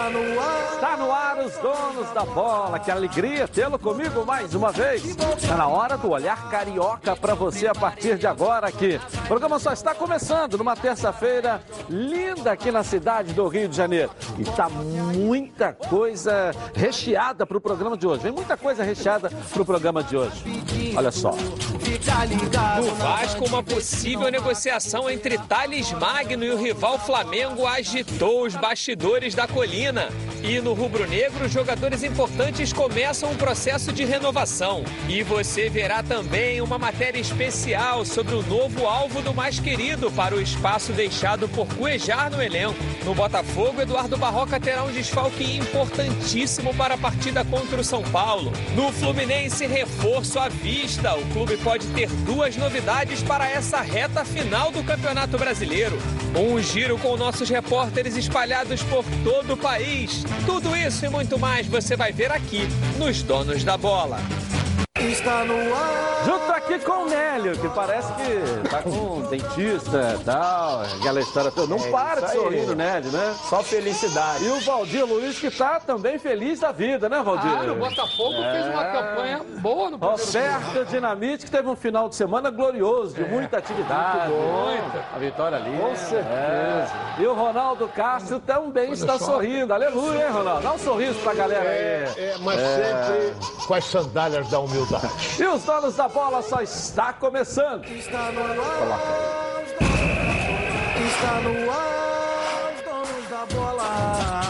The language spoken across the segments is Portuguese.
Está no ar. Está no ar os donos da bola. Que alegria tê-lo comigo mais uma vez. Está na hora do olhar carioca para você a partir de agora aqui. O programa só está começando numa terça-feira linda aqui na cidade do Rio de Janeiro. E está muita coisa recheada para o programa de hoje. Vem muita coisa recheada para o programa de hoje. Olha só. No Vasco, uma possível negociação entre Thales Magno e o rival Flamengo agitou os bastidores da colina. E no rubro-negro, jogadores importantes começam um processo de renovação. E você verá também uma matéria especial sobre o novo alvo do mais querido para o espaço deixado por Cuejar no elenco. No Botafogo, Eduardo Barroca terá um desfalque importantíssimo para a partida contra o São Paulo. No Fluminense, reforço à vista. O clube pode ter duas novidades para essa reta final do Campeonato Brasileiro. Um giro com nossos repórteres espalhados por todo o país. Tudo isso e muito mais você vai ver aqui nos Donos da Bola. Está no ar. Junto aqui com o Nélio, que parece que tá com um dentista e tal, aquela história toda. Não É para de sorrir o Nélio, né? Só felicidade. E o Valdir Luiz, que tá também feliz da vida, né, Valdir? Ah, o Botafogo fez uma campanha boa no primeiro Roberto Dinamite, que teve um final de semana glorioso, de muita atividade. Muita. A vitória ali. Com certeza. E o Ronaldo Castro também está só. sorrindo. Aleluia, hein, Ronaldo? Dá um sorriso pra galera aí. É, mas sempre com as sandálias da humildade. E os donos da bola só está começando. Está no ar. Está no ar. Os donos da bola.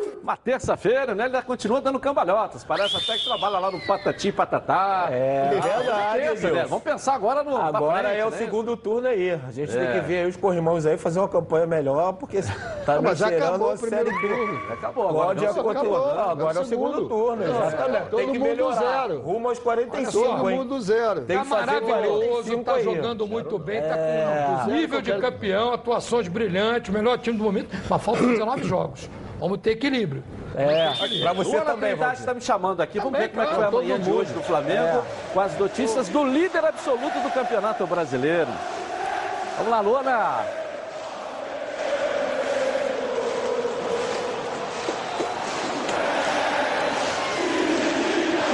Uma terça-feira, né? Ele ainda continua dando cambalhotas. Parece até que trabalha lá no Patati Patatá. É, Ah, verdade, terça, né? Vamos pensar agora no. Agora frente, é o né? segundo turno aí. A gente É. tem que ver aí os corrimãos aí, fazer uma campanha melhor, porque tá mas já acabou a o primeiro Série B. turno. Acabou agora. Pode acontecer. acabou, Não, agora é o segundo turno, exatamente. Todo tem que mundo melhorar. zero. Rumo aos 45, Todo hein? mundo zero. Tem Tá que fazer maravilhoso, 45 tá aí. jogando muito bem, tá É. com nível de campeão, atuações brilhantes, o melhor time do momento, mas faltam 19 jogos. Vamos ter equilíbrio. É, pra você o também, Valdir. está me chamando aqui. Vamos ver como é que foi a manhã de hoje do Flamengo, É. com as notícias do líder absoluto do Campeonato Brasileiro. Vamos lá, Luana.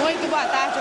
Muito boa tarde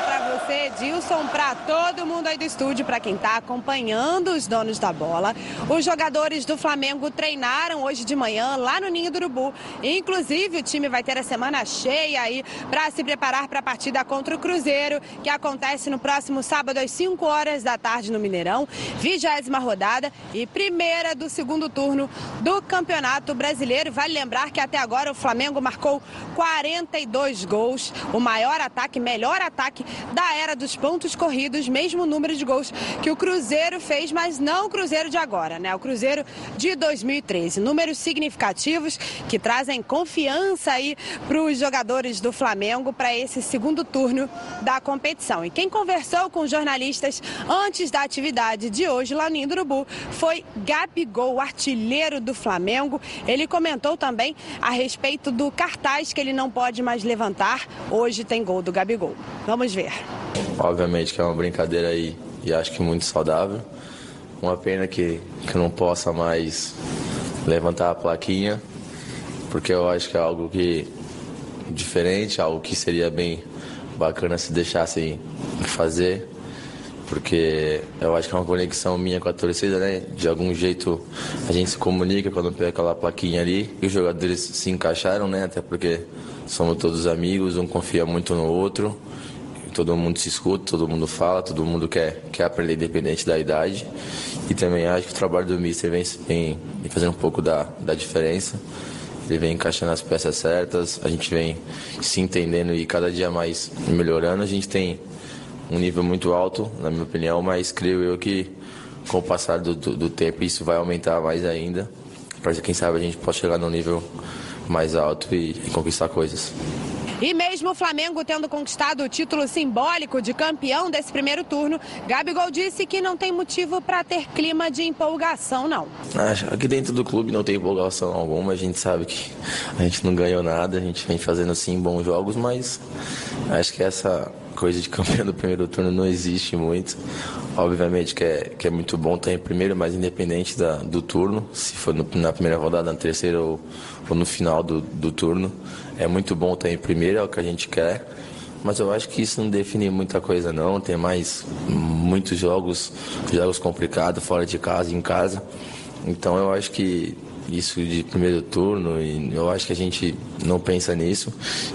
para você, Dilson, para todo mundo aí do estúdio, para quem está acompanhando os donos da bola. Os jogadores do Flamengo treinaram hoje de manhã lá no Ninho do Urubu. Inclusive, o time vai ter a semana cheia aí para se preparar para a partida contra o Cruzeiro, que acontece no próximo sábado às 5 horas da tarde no Mineirão. Vigésima rodada e primeira do segundo turno do Campeonato Brasileiro. Vale lembrar que até agora o Flamengo marcou 42 gols, o maior ataque, melhor ataque da era dos pontos corridos, mesmo número de gols que o Cruzeiro fez, mas não o Cruzeiro de agora, né? O Cruzeiro de 2013. Números significativos que trazem confiança aí para os jogadores do Flamengo para esse segundo turno da competição. E quem conversou com jornalistas antes da atividade de hoje lá no Ninho do Urubu foi Gabigol, artilheiro do Flamengo. Ele comentou também a respeito do cartaz que ele não pode mais levantar. Hoje tem gol do Gabigol. Vamos ver. Obviamente que é uma brincadeira aí e acho que muito saudável. Uma pena que, que não possa mais levantar a plaquinha, porque eu acho que é algo que diferente, algo que seria bem bacana se deixassem fazer, porque eu acho que é uma conexão minha com a torcida, né? De algum jeito a gente se comunica quando pega aquela plaquinha ali e os jogadores se encaixaram, né? Até porque somos todos amigos, um confia muito no outro todo mundo se escuta, todo mundo fala, todo mundo quer, quer aprender independente da idade. E também acho que o trabalho do Mister vem, vem, fazendo um pouco da, da diferença. Ele vem encaixando as peças certas, a gente vem se entendendo e cada dia mais melhorando. A gente tem um nível muito alto, na minha opinião, mas creio eu que com o passar do, do, do tempo isso vai aumentar mais ainda. Para quem sabe a gente pode chegar num nível mais alto e, e conquistar coisas. E mesmo o Flamengo tendo conquistado o título simbólico de campeão desse primeiro turno, Gabigol disse que não tem motivo para ter clima de empolgação, não. Aqui dentro do clube não tem empolgação alguma, a gente sabe que a gente não ganhou nada, a gente vem fazendo assim bons jogos, mas acho que essa coisa de campeão do primeiro turno não existe muito. Obviamente que é, que é muito bom estar em primeiro, mas independente da, do turno, se for no, na primeira rodada, na terceira ou, ou no final do, do turno, é muito bom estar em primeiro, é o que a gente quer. Mas eu acho que isso não define muita coisa não. Tem mais muitos jogos, jogos complicados fora de casa em casa. Então eu acho que isso de primeiro turno e eu acho que a gente não pensa nisso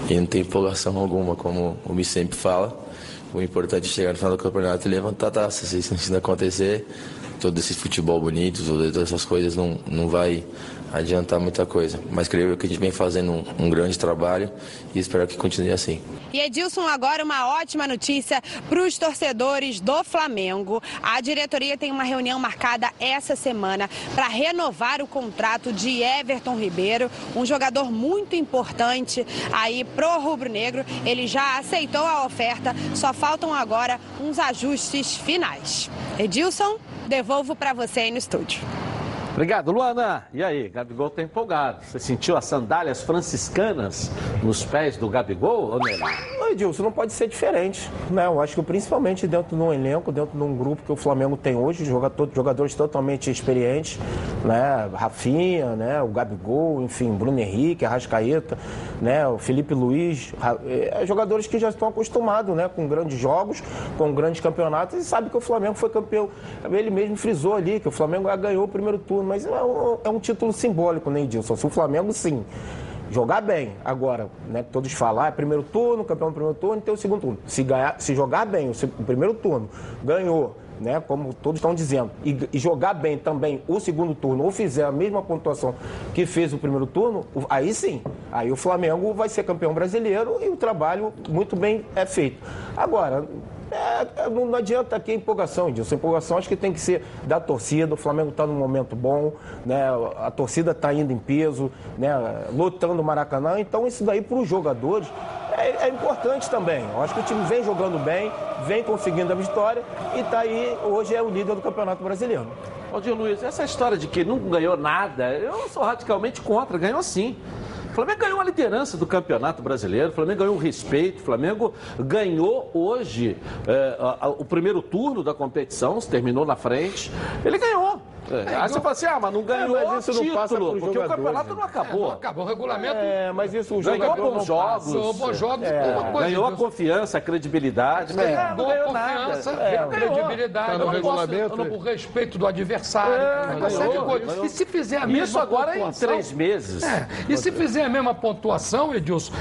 e não tem empolgação alguma, como o Mi sempre fala. O importante é chegar no final do campeonato e levantar a taça. Se isso não acontecer, todo esse futebol bonito, todas essas coisas não, não vai adiantar muita coisa. Mas creio que a gente vem fazendo um, um grande trabalho e espero que continue assim. E Edilson, agora uma ótima notícia para os torcedores do Flamengo. A diretoria tem uma reunião marcada essa semana para renovar o contrato de Everton Ribeiro, um jogador muito importante aí pro rubro-negro. Ele já aceitou a oferta, só faltam agora uns ajustes finais. Edilson, devolvo para você aí no estúdio. Obrigado, Luana. E aí, Gabigol tá empolgado. Você sentiu as sandálias franciscanas nos pés do Gabigol, ou Nelly? Oi, Edilson, não pode ser diferente. Né? Eu acho que principalmente dentro de um elenco, dentro de um grupo que o Flamengo tem hoje, jogadores totalmente experientes, né? Rafinha, né? o Gabigol, enfim, Bruno Henrique, Arrascaeta, né? o Felipe Luiz, é, jogadores que já estão acostumados né? com grandes jogos, com grandes campeonatos e sabe que o Flamengo foi campeão. Ele mesmo frisou ali que o Flamengo ganhou o primeiro turno mas é um, é um título simbólico, né, Edilson? Se o Flamengo, sim, jogar bem. Agora, né, todos falam, é primeiro turno, campeão do primeiro turno, tem o segundo turno. Se, ganhar, se jogar bem o, o primeiro turno, ganhou, né, como todos estão dizendo, e, e, jogar bem também o segundo turno, ou fizer a mesma pontuação que fez o primeiro turno, aí sim, aí o Flamengo vai ser campeão brasileiro e o trabalho muito bem é feito. Agora, é, é, não, não, adianta aqui a empolgação, disso. A empolgação acho que tem que ser da torcida. O Flamengo está num momento bom, né? a torcida está indo em peso, né? lutando o Maracanã. Então, isso daí para os jogadores é, é, importante também. Eu acho que o time vem jogando bem, vem conseguindo a vitória e está aí, hoje é o líder do Campeonato Brasileiro. Ô, Luiz, essa história de que não ganhou nada, eu sou radicalmente contra. Ganhou sim. O Flamengo ganhou a liderança do Campeonato Brasileiro, o Flamengo ganhou o respeito, o Flamengo ganhou hoje é, a, a, o primeiro turno da competição, terminou na frente. Ele ganhou. É, aí você fala assim, ah, mas não ganhou é, mas isso título, não passa porque o campeonato né? não acabou. É, não acabou o regulamento. É, mas isso o ganhou bons jogos. Ganhou bons jogos. É. Ganhou a confiança, a credibilidade. É. Mas não ganhou nada. É. credibilidade. Tá no regulamento. O respeito do adversário. É, e se fizer a mesma Isso agora em três meses. É. E se fizer a mesma pontuação, Edilson,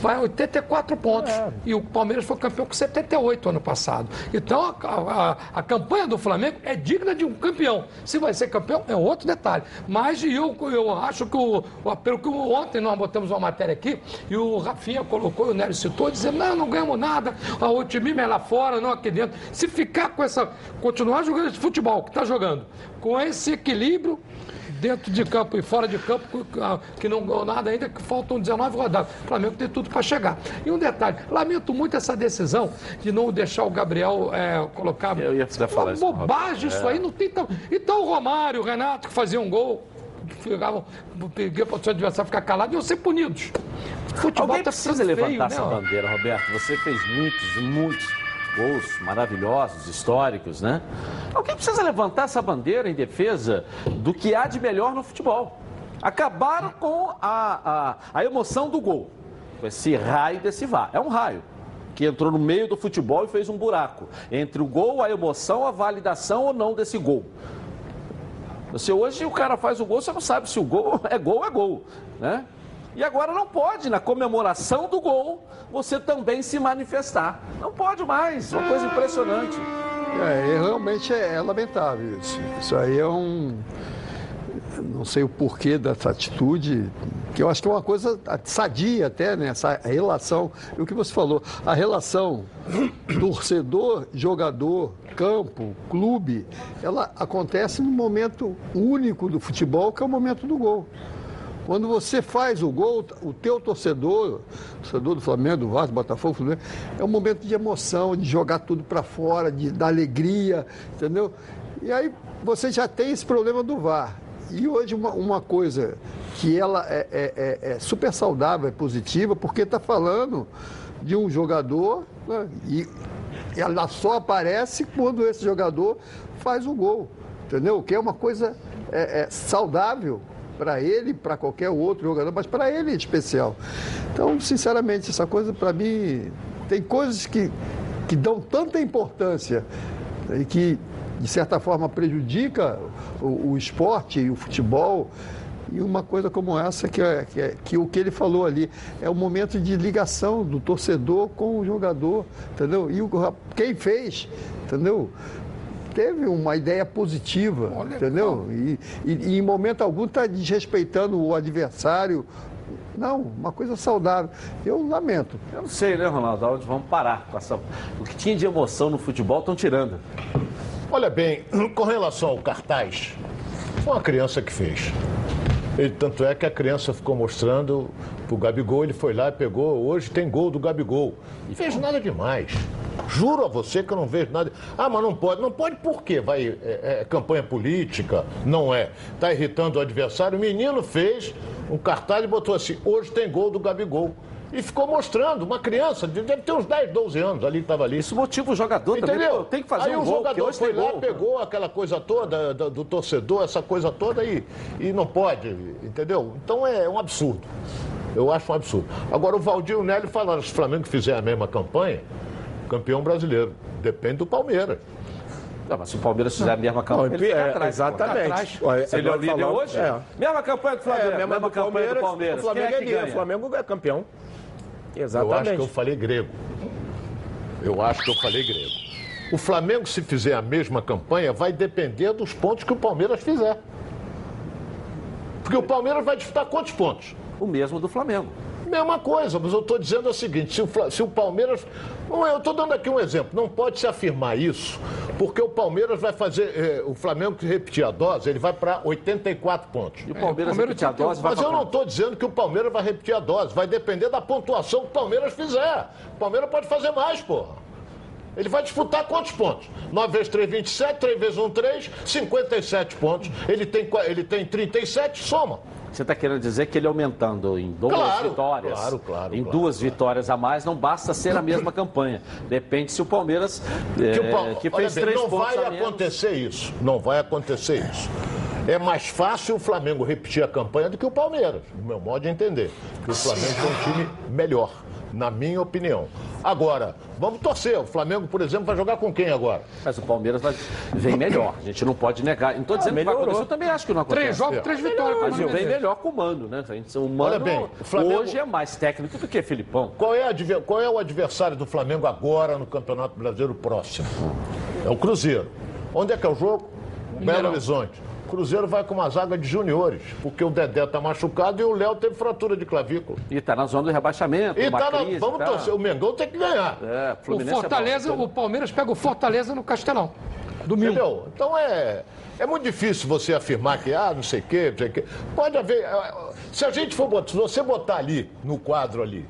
vai 84 pontos. É. E o Palmeiras foi campeão com 78 ano passado. Então a, a, a, campanha do Flamengo é digna de um campeão. Se vai ser campeão, é outro detalhe. Mas eu, eu acho que, o, pelo que ontem nós botamos uma matéria aqui, e o Rafinha colocou, e o Nélio citou, dizendo: não, não ganhamos nada, o time é lá fora, não aqui dentro. Se ficar com essa. continuar jogando esse futebol que está jogando, com esse equilíbrio dentro de campo e fora de campo, que não ganhou nada ainda, que faltam 19 rodadas. O Flamengo tem tudo para chegar. E um detalhe, lamento muito essa decisão de não deixar o Gabriel é, colocar. Eu ia falar isso. Bobagem isso aí, não tem tão. Então o Romário, o Renato, que fazia um gol ficavam, peguei para o seu adversário ficar calado, iam ser punidos. Futebol Alguém tá precisa levantar feio, essa né? bandeira, Roberto. Você fez muitos, muitos gols maravilhosos, históricos, né? Alguém precisa levantar essa bandeira em defesa do que há de melhor no futebol. Acabaram com a, a, a emoção do gol. Esse raio desse VAR. É um raio que entrou no meio do futebol e fez um buraco entre o gol, a emoção, a validação ou não desse gol. Você hoje o cara faz o gol, você não sabe se o gol é gol ou é gol, né? E agora não pode, na comemoração do gol, você também se manifestar. Não pode mais, uma coisa impressionante. É, realmente é, é lamentável isso. Isso aí é um. Não sei o porquê dessa atitude, que eu acho que é uma coisa sadia até, né? Essa relação, o que você falou, a relação torcedor, jogador, campo, clube, ela acontece no momento único do futebol, que é o momento do gol. Quando você faz o gol, o teu torcedor, torcedor do Flamengo, do Vasco, do Botafogo, Fluminense, é um momento de emoção, de jogar tudo para fora, de dar alegria, entendeu? E aí você já tem esse problema do VAR. E hoje uma, uma coisa que ela é, é, é, é super saudável, é positiva, porque está falando de um jogador né, e ela só aparece quando esse jogador faz o gol, entendeu? Que é uma coisa é, é saudável para ele, para qualquer outro jogador, mas para ele em especial. Então, sinceramente, essa coisa para mim tem coisas que, que dão tanta importância e que de certa forma prejudica o, o esporte e o futebol. E uma coisa como essa, que, é, que, é, que o que ele falou ali, é o momento de ligação do torcedor com o jogador, entendeu? E o, quem fez, entendeu? Teve uma ideia positiva, Olha entendeu? E, e, e, em momento algum está desrespeitando o adversário. Não, uma coisa saudável. Eu lamento. Eu não sei, né, Ronaldo? Onde vamos parar com essa. O que tinha de emoção no futebol estão tirando. Olha bem, com relação ao cartaz, foi uma criança que fez. Ele, tanto é que a criança ficou mostrando pro Gabigol, ele foi lá e pegou. Hoje tem gol do Gabigol. E fez nada demais. Juro a você que eu não vejo nada. Ah, mas não pode. Não pode por quê? Vai, é, é campanha política? Não é. Está irritando o adversário. O menino fez um cartaz e botou assim: hoje tem gol do Gabigol e ficou mostrando. Uma criança, deve ter uns 10, 12 anos ali que estava ali. Isso motiva o jogador Entendeu? também. Tem que fazer Aí um o gol, jogador foi lá, gol. pegou aquela coisa toda do, do, torcedor, essa coisa toda e, e não pode, entendeu? Então é um absurdo. Eu acho um absurdo. Agora o Valdir e o Nélio falaram, se o Flamengo fizer a mesma campanha, campeão brasileiro. Depende do Palmeiras. Não, mas se o Palmeiras fizer a mesma campanha, ele fica é, atrás. Exatamente. Se ele é o líder hoje, é. mesma campanha do Flamengo, É, mesma, mesma do campanha Palmeiras, do Palmeiras. O Flamengo é é líder, ganha? o Flamengo é campeão. Eu Exatamente. acho que eu falei grego. Eu acho que eu falei grego. O Flamengo, se fizer a mesma campanha, vai depender dos pontos que o Palmeiras fizer. Porque o Palmeiras vai disputar quantos pontos? O mesmo do Flamengo. Mesma coisa, mas eu estou dizendo o seguinte: se o, se o Palmeiras. Eu estou dando aqui um exemplo. Não pode se afirmar isso, porque o Palmeiras vai fazer. eh, o Flamengo que repetir a dose, ele vai para 84 pontos. E o Palmeiras, Palmeiras repetir a dose, vai Mas eu não estou dizendo que o Palmeiras vai repetir a dose. Vai depender da pontuação que o Palmeiras fizer. O Palmeiras pode fazer mais, porra. Ele vai disputar quantos pontos? 9 vezes 3, 27, 3 vezes 1, 3, 57 pontos. Ele tem, ele tem 37, soma. Você está querendo dizer que ele aumentando em duas Claro, vitórias, claro, claro, em claro, duas claro. vitórias a mais, não basta ser a mesma campanha. Depende se o Palmeiras, é, Que, o Pal- que fez bem, três não pontos vai a menos. acontecer isso. Não vai acontecer isso. É mais fácil o Flamengo repetir a campanha do que o Palmeiras, no meu modo de entender. Porque o Flamengo tem um time melhor, na minha opinião. Agora, vamos torcer. O Flamengo, por exemplo, vai jogar com quem agora? Mas o Palmeiras vai, vem melhor. A gente não pode negar. Não estou dizendo que vai melhorou. acontecer. Eu também acho que não acontece. Três jogos, três vitórias. Mas com o eu vem Mano melhor com o Mano, né? A gente- O Mano Olha bem, o Flamengo- hoje é mais técnico do que Filipão. Qual é, adver- qual é o adversário do Flamengo agora no Campeonato Brasileiro próximo? É o Cruzeiro. Onde é que é o jogo? Belo Horizonte. O Cruzeiro vai com uma zaga de juniores, porque o Dedé tá machucado e o Léo teve fratura de clavícula. E está na zona do rebaixamento. E uma tá na, crise, vamos tá. torcer. O Mengão tem que ganhar. É, O é Fortaleza, bom. o Palmeiras pega o Fortaleza no Castelão. Domingo. Entendeu? Então é, é muito difícil você afirmar que, ah, não sei o quê, não sei o quê. Pode haver. eh, Se a gente for botar, se você botar ali, no quadro ali,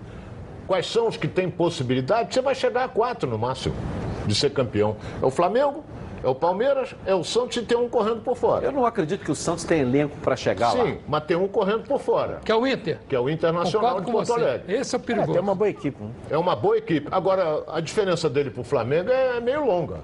quais são os que têm possibilidade, você vai chegar a quatro no máximo de ser campeão. É o Flamengo, é o Palmeiras, é o Santos e tem um correndo por fora. Eu não acredito que o Santos tem elenco para chegar lá. Sim, mas tem um correndo por fora, Que é o Inter. que é o Internacional Concordo de Porto. Alegre. Esse é o É, perigoso. tem uma boa equipe. né? É uma boa equipe. Agora, a diferença dele pro Flamengo é meio longa.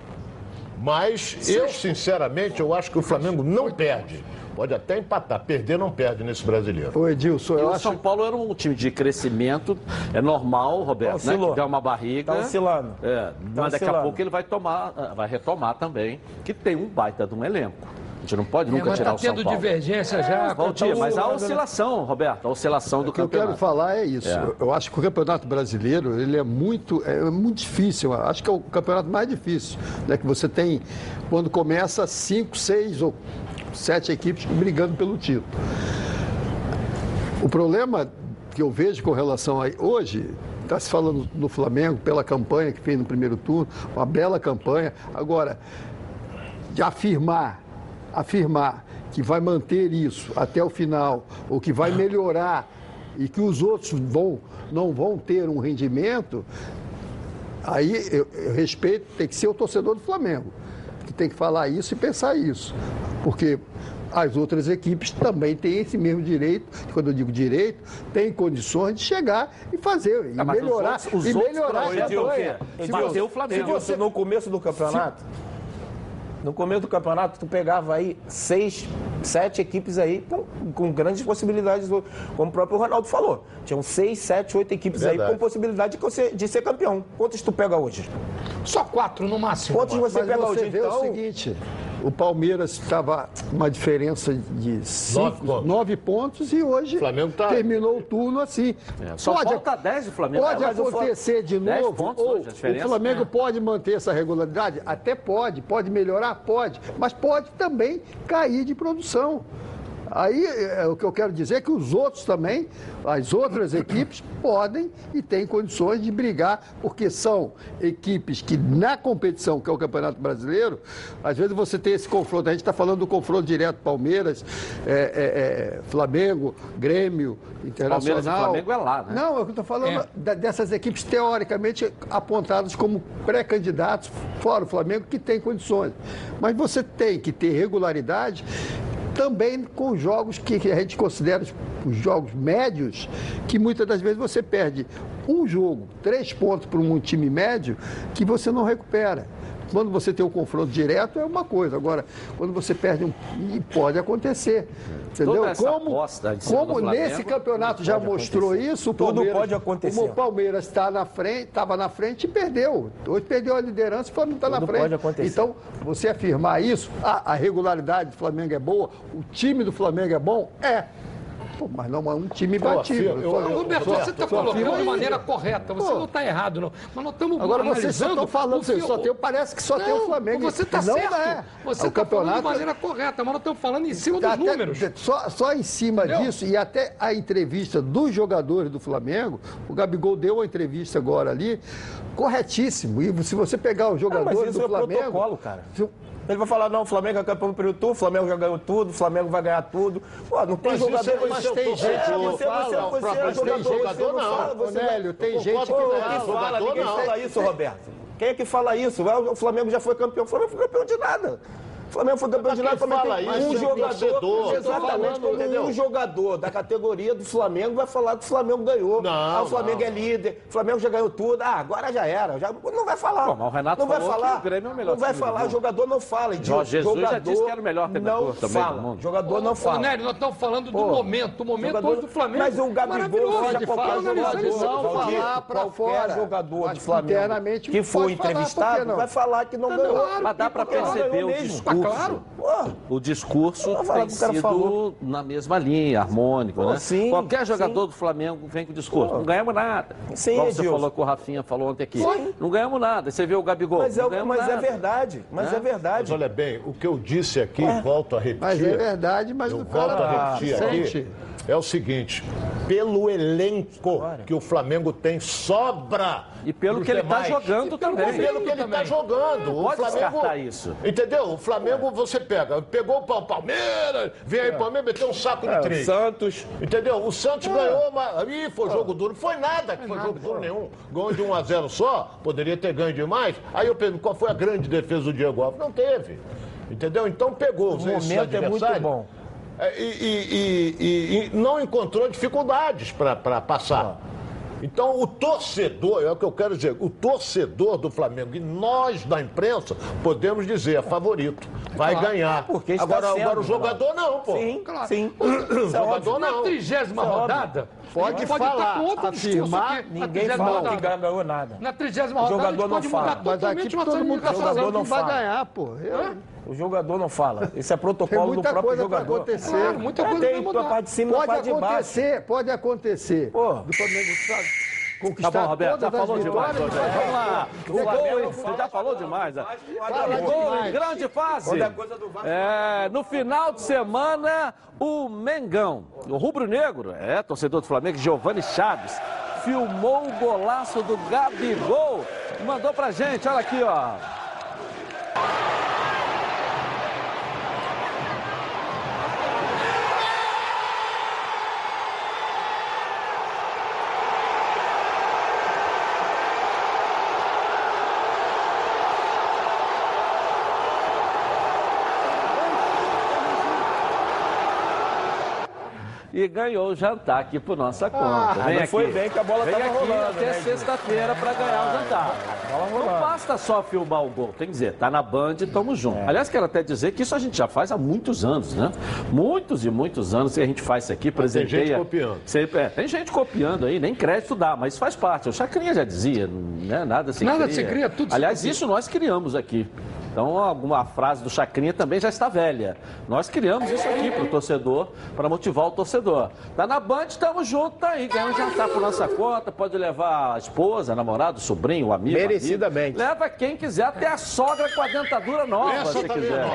Mas eu, sinceramente, eu acho que o Flamengo não perde. Pode até empatar. Perder não perde nesse brasileiro. Ô Edilson, E eu o acho São Paulo era um time de crescimento, é normal, Roberto, né? Que deu uma barriga. Tá oscilando. É, mas daqui a pouco ele vai tomar, ah, vai retomar também, que tem um baita de um elenco. A gente não pode É, nunca mas tirar tá o São tendo Paulo. divergência já. Valdir, tá mas né? oscilação, Roberto, a oscilação do O que eu quero campeonato. falar é isso. É. Eu- Eu acho que o Campeonato Brasileiro ele é muito, é muito difícil. Eu acho que é o campeonato mais difícil. Né? Que você tem, quando começa, cinco, seis ou sete equipes brigando pelo título. O problema que eu vejo com relação a hoje, está se falando no Flamengo pela campanha que fez no primeiro turno, uma bela campanha. Agora, de afirmar afirmar que vai manter isso até o final, ou que vai melhorar e que os outros vão, não vão ter um rendimento, aí eu, eu respeito, tem que ser o torcedor do Flamengo, que tem que falar isso e pensar isso. Porque as outras equipes também têm esse mesmo direito, quando eu digo direito, têm condições de chegar e fazer, e Ah, mas os melhorar, outros- os e melhorar a campanha. Se Se bater o Flamengo. Se você, no começo do campeonato, no começo do campeonato, tu pegava aí seis, sete equipes aí com, com grandes possibilidades, como o próprio Ronaldo falou. Tinham seis, sete, oito equipes aí Verdade. com possibilidade de você- de ser campeão. Quantos tu pega hoje? Só quatro no máximo. Quantos você Mas pega você hoje? vê Então, o seguinte, o Palmeiras estava uma diferença de cinco, pontos. nove pontos e hoje O Flamengo tá- terminou o turno assim. É, só falta 10 do Flamengo. Pode É, o acontecer de 10 novo. pontos ou hoje, o Flamengo É. pode manter essa regularidade? Até pode. Pode melhorar? Pode. Mas pode também cair de produção. Aí é, o que eu quero dizer é que os outros também, as outras equipes, podem e têm condições de brigar, porque são equipes que na competição, que é o Campeonato Brasileiro, às vezes você tem esse confronto. A gente está falando do confronto direto Palmeiras, é, é, é, Flamengo, Grêmio, Internacional. Palmeiras e Flamengo é lá, né? Não, eu estou falando da- dessas equipes teoricamente apontadas como pré-candidatos, fora o Flamengo, que tem condições. Mas você tem que ter regularidade também com jogos que a gente considera os jogos médios, que muitas das vezes você perde um jogo, três pontos para um time médio, que você não recupera. Quando você tem um confronto direto é uma coisa, agora, quando você perde um. E pode acontecer. Entendeu? Em cima como do Flamengo, nesse campeonato já mostrou acontecer. isso, o Tudo Palmeiras, pode acontecer. O Palmeiras está na frente, estava na frente e perdeu. Hoje perdeu a liderança, o Flamengo está na frente. pode acontecer. Então, você afirmar isso, ah, a regularidade do Flamengo é boa, o time do Flamengo é bom, é. Pô, mas não é um time batido. eu- eu- Roberto, você está colocando de maneira correta. Você Pô. não está errado, não. Mas nós estamos Agora vocês só falando, só tem, parece que só tem o Flamengo. Você está não certo. É. Você o está falando de campeonato maneira correta, mas nós estamos falando em cima Tá dos até- números. Só, só em cima Entendeu? disso, e até a entrevista dos jogadores do Flamengo, o Gabigol deu uma entrevista agora ali, corretíssimo. E se você pegar os Ah, jogadores mas isso do é Flamengo. protocolo, cara. Ele vai falar, não, o Flamengo é campeão do período turno, o Flamengo já ganhou tudo, o Flamengo vai ganhar tudo. Pô, não tem Mas jogador... é- mas é o tem gente que você, fala, você, você, é jogador, você não não. fala, você não- Onélio, tem gente que não fala. ninguém não. fala isso, Roberto. Quem é que fala isso? O Flamengo já foi campeão. O Flamengo foi campeão de nada. O Flamengo foi campeão de nada. também fala tem isso um é o jogador. Exatamente Falando, como entendeu? um jogador da categoria do Flamengo vai falar que o Flamengo ganhou. Não, ah, o Flamengo não. é líder, o Flamengo já ganhou tudo. Ah, agora já era. Já... Não vai falar. Bom, mas o Renato não vai falou que falar. o Grêmio é o melhor Não vai falar, mundo. jogador não fala. Jesus já jogador disse que era o melhor treinador não também fala. do mundo. Jogador não Ô, fala. Nélio, nós estamos falando do Pô, momento. O momento jogador- hoje do Flamengo. Mas o Gabigol Estamos qualquer jogador. Não falar qualquer fora. jogador do Flamengo internamente que que entrevistado não? vai falar que não Tá, ganhou. Mas dá para não perceber o discurso. Ah, claro. Pô, O discurso tem o cara sido falou. na mesma linha, harmônico, Pô, né? sim, Qualquer sim. jogador do Flamengo vem com o discurso. Não ganhamos nada. Sim, Como você falou que o Rafinha falou ontem aqui. Sim. Não ganhamos nada. Você vê o Gabigol. mas, não é, mas é verdade. Mas é Mas verdade. olha bem, o que eu disse aqui, volto a repetir. Mas é verdade, mas Eu o volto a cara repetir sente. aqui. É o seguinte, pelo elenco que o Flamengo tem, sobra. E pelo que ele está demais. jogando também. Pelo que ele está jogando. O Pode Flamengo, descartar isso. Entendeu? O Flamengo você pega, pegou o Pal- Palmeiras, vem aí o Palmeiras, meteu um saco de É, o três. Santos. Entendeu? O Santos ganhou, mas. Ih, foi jogo duro. Não foi nada que foi jogo duro nenhum. Ganhou de 1 a 0 só, poderia ter ganho demais. Aí eu pergunto, qual foi a grande defesa do Diego Alves? Não teve. Entendeu? Então pegou O momento é muito bom. é, E, e- e- e- e não encontrou dificuldades para passar. Então, o torcedor, é o que eu quero dizer, o torcedor do Flamengo e nós da imprensa podemos dizer, é favorito, vai ganhar. porque está agora, sendo, agora o jogador não, pô. Sim, Claro. sim. O jogador Na não. trigésima Isso é óbvio. Pode pode falar, estar com outro afirmar, aqui. Ninguém 30ª fala que ganhou nada. Na trigésima O rodada, a jogador não pode fala. Mas aqui todo mundo está falando não que vai ganhar, pô. Eu- O jogador não fala. Isso é protocolo do próprio coisa jogador. acontecer. Claro, muita coisa Tem vai tua mudar. parte de cima e Pode parte de baixo. acontecer, pode acontecer. Pô. Do Flamengo sabe, conquistar Tá bom, Roberto, já falou demais. vitórias. Roberto. Vamos lá. O gol, hein? fala, Você já falou demais. né? Fala gol em grande fase. É É, no final de semana, o Mengão, o rubro-negro, é, torcedor do Flamengo, Giovanni Chaves, filmou o golaço do Gabigol. Mandou pra gente, olha aqui, ó. E ganhou o jantar aqui por nossa conta. Ah, vem aqui. foi bem que a bola vem tava aqui rolando, até né, sexta-feira para ganhar o jantar. Não basta só filmar o gol, tem que dizer, tá na Band e tamo junto. É. Aliás, quero até dizer que isso a gente já faz há muitos anos, né? Muitos e muitos anos que a gente faz isso aqui, presenteia. gente copiando. Sempre, é, tem gente copiando aí, nem crédito dá, mas faz parte. O Chacrinha já dizia, né? Nada se Nada cria. se cria, tudo Aliás, isso nós criamos aqui. Então, alguma frase do Chacrinha também já está velha. Nós criamos isso aqui para o torcedor, para motivar o torcedor. Tá na Band, estamos juntos, tá aí. Ganhamos jantar por nossa conta, pode levar a esposa, namorado, sobrinho, o amigo. Merecidamente. amigo. Leva quem quiser, até a sogra com a dentadura nova, Essa se tá quiser.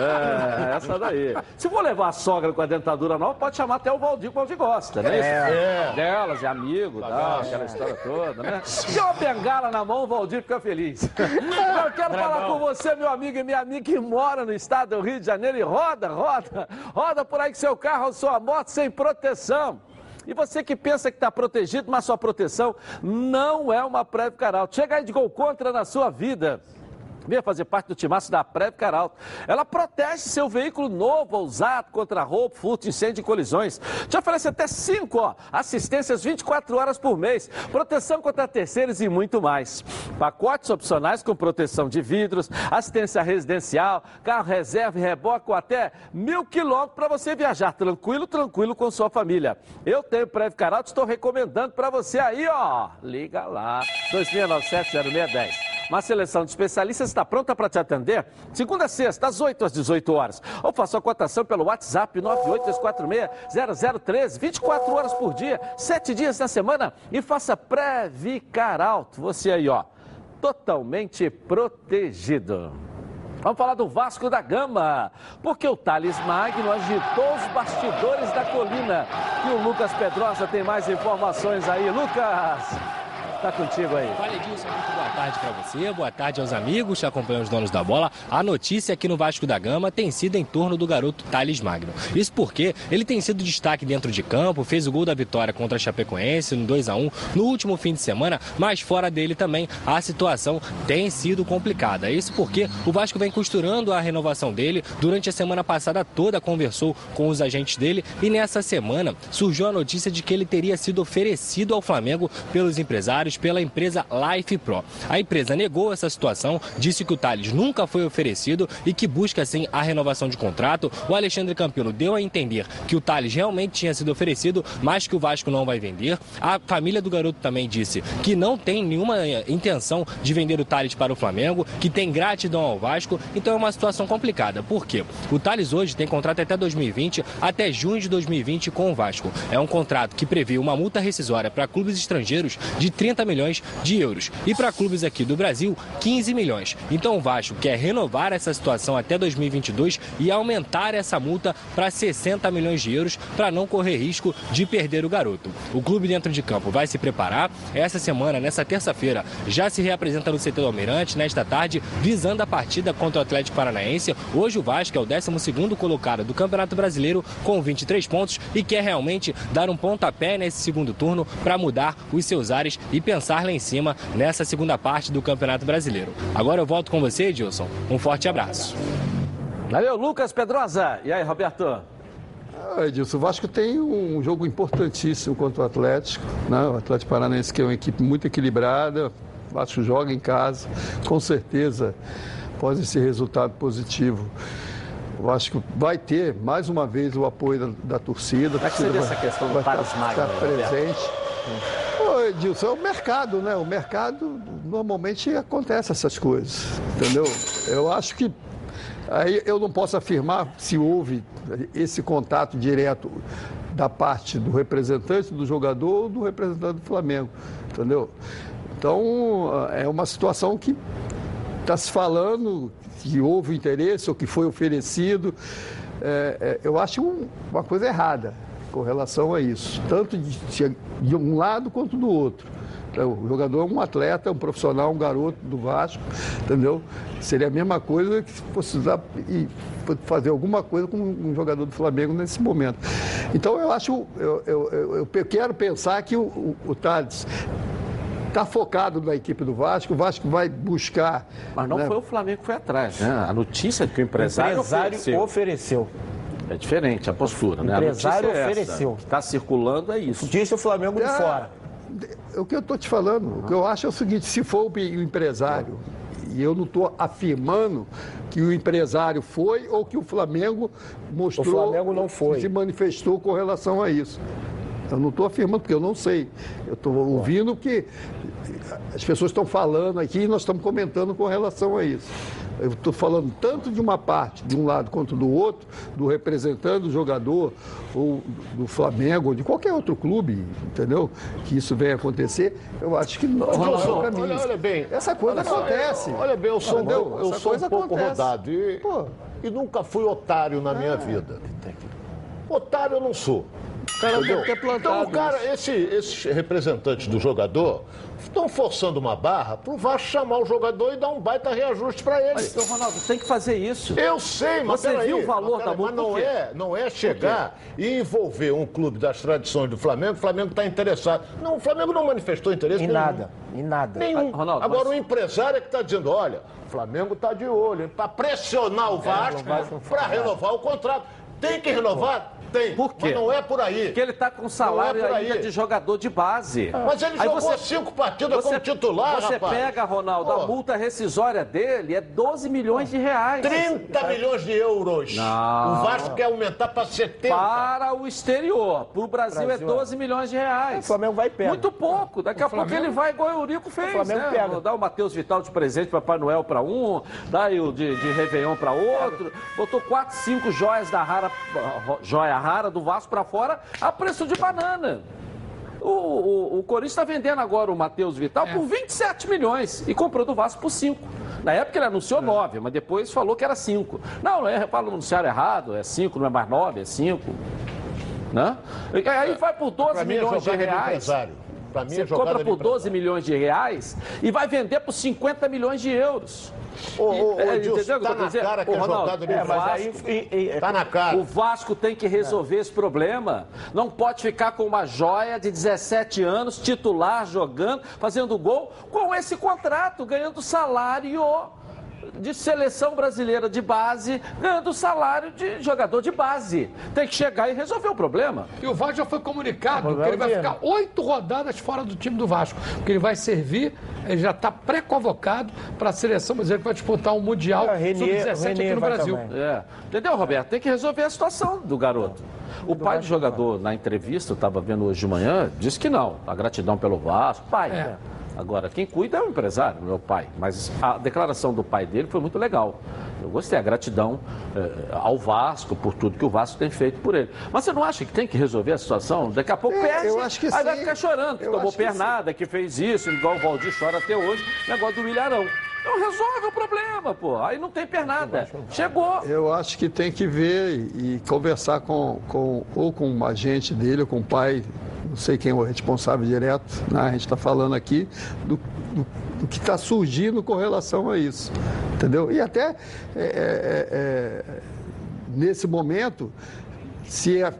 É, essa daí. Se for levar a sogra com a dentadura nova, pode chamar até o Valdir, o Valdir gosta, né? É. Delas, é amigo, tal, aquela história toda, né? Se uma bengala na mão, o Valdir fica feliz. Eu quero falar com você, meu amigo e minha amiga que mora no estado do Rio de Janeiro e roda, roda, roda por aí com seu carro ou sua moto sem proteção. E você que pensa que está protegido, mas sua proteção não é uma Prévio Caralto. Chega aí de gol contra na sua vida. Venha fazer parte do timaço da Prévio Caralto. Ela protege seu veículo novo ou usado contra roubo, furto, incêndio e colisões. Te oferece até 5 ó, assistências 24 horas por mês, proteção contra terceiros e muito mais. Pacotes opcionais com proteção de vidros, assistência residencial, carro reserva e reboque com até mil quilômetros para você viajar tranquilo, tranquilo com sua família. Eu tenho Prévio Caralto, estou recomendando para você aí, ó. Liga lá, 2697-0610. Uma seleção de especialistas está pronta para te atender segunda a sexta, às 8 às 18 horas. Ou faça a cotação pelo WhatsApp 982460013, 24 horas por dia, 7 dias na semana e faça pré-vicar alto. Você aí, ó, totalmente protegido. Vamos falar do Vasco da Gama, porque o Thales Magno agitou os bastidores da colina. E o Lucas Pedrosa tem mais informações aí. Lucas, tá contigo aí. Fala Edilson, muito boa tarde para você, boa tarde aos amigos que acompanham os donos da bola. A notícia aqui no Vasco da Gama tem sido em torno do garoto Thales Magno. Isso porque ele tem sido destaque dentro de campo, fez o gol da vitória contra a Chapecoense no 2 a 1 no último fim de semana, mas fora dele também a situação tem sido complicada. Isso porque o Vasco vem costurando a renovação dele. Durante a semana passada toda conversou com os agentes dele e nessa semana surgiu a notícia de que ele teria sido oferecido ao Flamengo pelos empresários pela empresa Life Pro. A empresa negou essa situação, disse que o Thales nunca foi oferecido e que busca sim a renovação de contrato. O Alexandre Campino deu a entender que o Thales realmente tinha sido oferecido, mas que o Vasco não vai vender. A família do garoto também disse que não tem nenhuma eh, intenção de vender o Thales para o Flamengo, que tem gratidão ao Vasco. Então é uma situação complicada. Por quê? O Thales hoje tem contrato até 2020, até junho de 2020 com o Vasco. É um contrato que prevê uma multa rescisória para clubes estrangeiros de 30 milhões de euros e para clubes aqui do Brasil 15 milhões. Então o Vasco quer renovar essa situação até 2022 e aumentar essa multa para 60 milhões de euros para não correr risco de perder o garoto. O clube dentro de campo vai se preparar. Essa semana, nessa terça-feira, já se reapresenta no CT do Almirante nesta tarde, visando a partida contra o Atlético Paranaense. Hoje o Vasco é o 12º colocado do Campeonato Brasileiro com 23 pontos e quer realmente dar um pontapé nesse segundo turno para mudar os seus ares e pensar lá em cima nessa segunda parte do Campeonato Brasileiro. Agora eu volto com você, Edilson. Um forte abraço. Valeu, Lucas Pedrosa. E aí, Roberto? Ah, Edilson, o Vasco tem um jogo importantíssimo contra o Atlético. Né? O Atlético Paranaense que é uma equipe muito equilibrada. O Vasco joga em casa. Com certeza pode ser resultado positivo. O Vasco vai ter, mais uma vez, o apoio da, da torcida. Como é que você vê essa questão do vai estar, estar Roberto? presente. Ô, Edilson, é o mercado, né? O mercado, normalmente, acontece essas coisas, entendeu? Eu acho que Aí eu não posso afirmar se houve esse contato direto da parte do representante do jogador ou do representante do Flamengo, entendeu? Então é uma situação que está se falando que houve interesse ou que foi oferecido. É, é, eu acho um- uma coisa errada com relação a isso, tanto de, de um lado quanto do outro. Então, O jogador é um atleta, é um profissional, um garoto do Vasco, entendeu? Seria a mesma coisa que se fosse usar e fazer alguma coisa com um jogador do Flamengo nesse momento. Então eu acho, eu, eu- eu- quero pensar que o, o, o Thales está focado na equipe do Vasco, o Vasco vai buscar. Mas não né, foi o Flamengo que foi atrás, né? A notícia de que o O empresário, empresário ofereceu. ofereceu. É diferente a postura, né? empresário a notícia é ofereceu. Essa. O que está circulando é isso. Disse o Flamengo de Ah, fora. O que eu estou te falando, o que eu acho é o seguinte, se for o empresário, e eu não estou afirmando que o empresário foi ou que o Flamengo mostrou. O Flamengo não foi. Se manifestou com relação a isso. Eu não estou afirmando, porque eu não sei. Eu estou ouvindo que as pessoas estão falando aqui e nós estamos comentando com relação a isso. Eu estou falando tanto de uma parte, de um lado, quanto do outro, do representante do jogador, ou do Flamengo, ou de qualquer outro clube, entendeu? Que isso venha acontecer. Eu acho que não, não é olha, olha bem. Essa coisa olha acontece. Olha bem, eu sou, Entendeu? eu Essa sou um pouco acontece. rodado e, e nunca fui otário na minha vida. Otário eu não sou. Cara Entendeu? deve ter plantado Então, o cara, esse, esses representantes do jogador estão forçando uma barra pro Vasco chamar o jogador e dar um baita reajuste para ele. Mas, seu Ronaldo, tem que fazer isso. Eu sei, mas Você peraí, viu o valor mas da multa? Mas não é, não é chegar e envolver um clube das tradições do Flamengo, o Flamengo está interessado. Não, o Flamengo não manifestou interesse Em nenhum. nada, em nada. Nenhum. Ronaldo, Agora mas- o empresário é que está dizendo, olha, o Flamengo está de olho, para pressionar o Vasco para renovar o contrato. Tem que renovar? Tem. Por quê? Mas não é por aí. Porque ele está com salário Não é ainda aí. de jogador de base. Mas ele Aí jogou cinco partidas como titular, Você rapaz. pega, Ronaldo, Pô. a multa rescisória dele é 12 milhões de reais. 30 milhões de euros. Não. O Vasco quer aumentar para 70. Para o exterior. Para o Brasil, Brasil, é 12 milhões de reais. O Flamengo vai pega. Muito pouco. Daqui a pouco Flamengo- ele vai igual o Eurico fez. Flamengo né? pega. Dá o Matheus Vital de presente para Papai Noel para um, dá aí o de, de Réveillon para outro. Botou 4, 5 joias da rara, joia rara do Vasco para fora a preço de banana. O, o, o Corinthians está vendendo agora o Matheus Vital É. por 27 milhões e comprou do Vasco por 5. Na época ele anunciou 9, mas depois falou que era 5. Não, é, fala anunciaram errado, é 5, não é mais 9, é 5. Né? E Aí vai por 12 Para mim é milhões de de reais. Para mim Você é jogada compra por 12 empresário. milhões de reais e vai vender por 50 milhões de euros. Ô, ô, ô, É, Edilson, tá na dizendo? cara que Ô, é Ronaldo, jogada é, É, mas aí. Vasco. e- e- Tá na cara. O Vasco tem que resolver esse problema. Não pode ficar com uma joia de 17 anos, titular, jogando, fazendo gol, com esse contrato, ganhando salário de seleção brasileira de base, ganhando salário de jogador de base. Tem que chegar e resolver o problema. E o Vasco já foi comunicado que ele vai ficar oito rodadas fora do time do Vasco. Porque ele vai servir, ele já está pré-convocado para a seleção brasileira que vai disputar um Mundial É, Renier- Sub-17 aqui no Brasil. É. Entendeu, Roberto? Tem que resolver a situação do garoto. O pai do jogador, na entrevista, eu estava vendo hoje de manhã, disse que não. A gratidão pelo Vasco. Pai. É. Agora, quem cuida é o empresário, meu pai. Mas a declaração do pai dele foi muito legal. Eu gostei, a gratidão eh, ao Vasco por tudo que o Vasco tem feito por ele. Mas você não acha que tem que resolver a situação? Daqui a pouco É, perde. eu acho que aí vai sim. ficar chorando, que Eu tomou acho que pernada, que fez isso, igual o Valdir chora até hoje, negócio do milharão. Então resolve o problema, pô. Aí não tem pernada. Chegou. Eu acho que tem que ver e, e conversar com, com, ou com um agente dele, ou com o pai, não sei quem é o responsável direto, né? a gente está falando aqui do, do- do que está surgindo com relação a isso. Entendeu? E até é, é, é, é, nesse momento, se é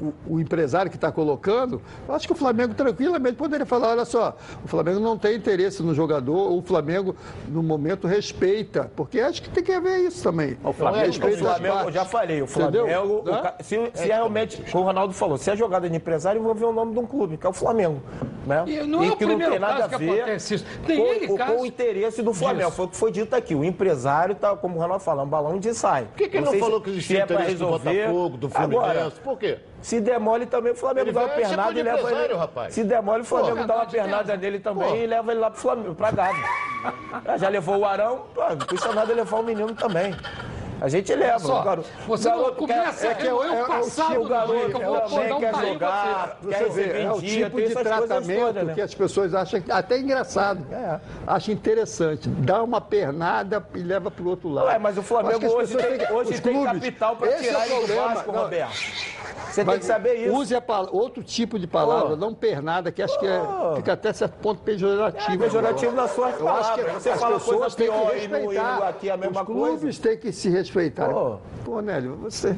o, o empresário que está colocando, eu acho que o Flamengo tranquilamente poderia falar, olha só, o Flamengo não tem interesse no jogador, o Flamengo, no momento, respeita, porque acho que tem que haver isso também. O Flamengo- O respeito das Flamengo, eu já falei, o Entendeu? Flamengo, o Né? se, se é realmente, como o Ronaldo falou, se é jogada de empresário, envolver o nome de um clube, que é o Flamengo. Né? E não é o que primeiro não tem nada caso a que ver acontece isso. Tem com, com- com o interesse do Flamengo. disso. Foi o que foi dito aqui. O empresário está, como o Ronaldo fala, um balão de ensaio. Por que, que ele Não não falou que existia é interesse do resolver. Botafogo, do Fluminense? Agora, Por quê? Se demole também, o Flamengo Ele dá uma pernada e leva ele. rapaz. Se demole, o Flamengo Pô, dá uma pernada nele também Pô. e leva ele lá pro Flamengo, pra Gávea. Ah, Já levou o Arão, não custa nada levar o menino também. A gente leva. Só, o garoto, você o não garoto começa quer, a remoer o passado o do garoto dia, que eu vou também um quer em jogar, Você quer receber é o tipo de coisas tratamento todas, né? que as pessoas acham até engraçado. É. Acha interessante. Dá uma pernada e leva para o outro lado. Ué, mas o Flamengo que hoje tem, têm- hoje os tem clubes- capital para esse tirar é o ele do problema. Vasco, Não, Roberto. Você tem que saber isso. Use a outro tipo de palavra, Pô. não pernada, que acho que é- fica até certo ponto pejorativo. É pejorativo nas suas Eu acho que palavras. Você as fala pessoas coisa têm que pior e respeitar. aqui é a mesma Os clubes coisa. têm que se respeitarem. Pô, Nélio, você.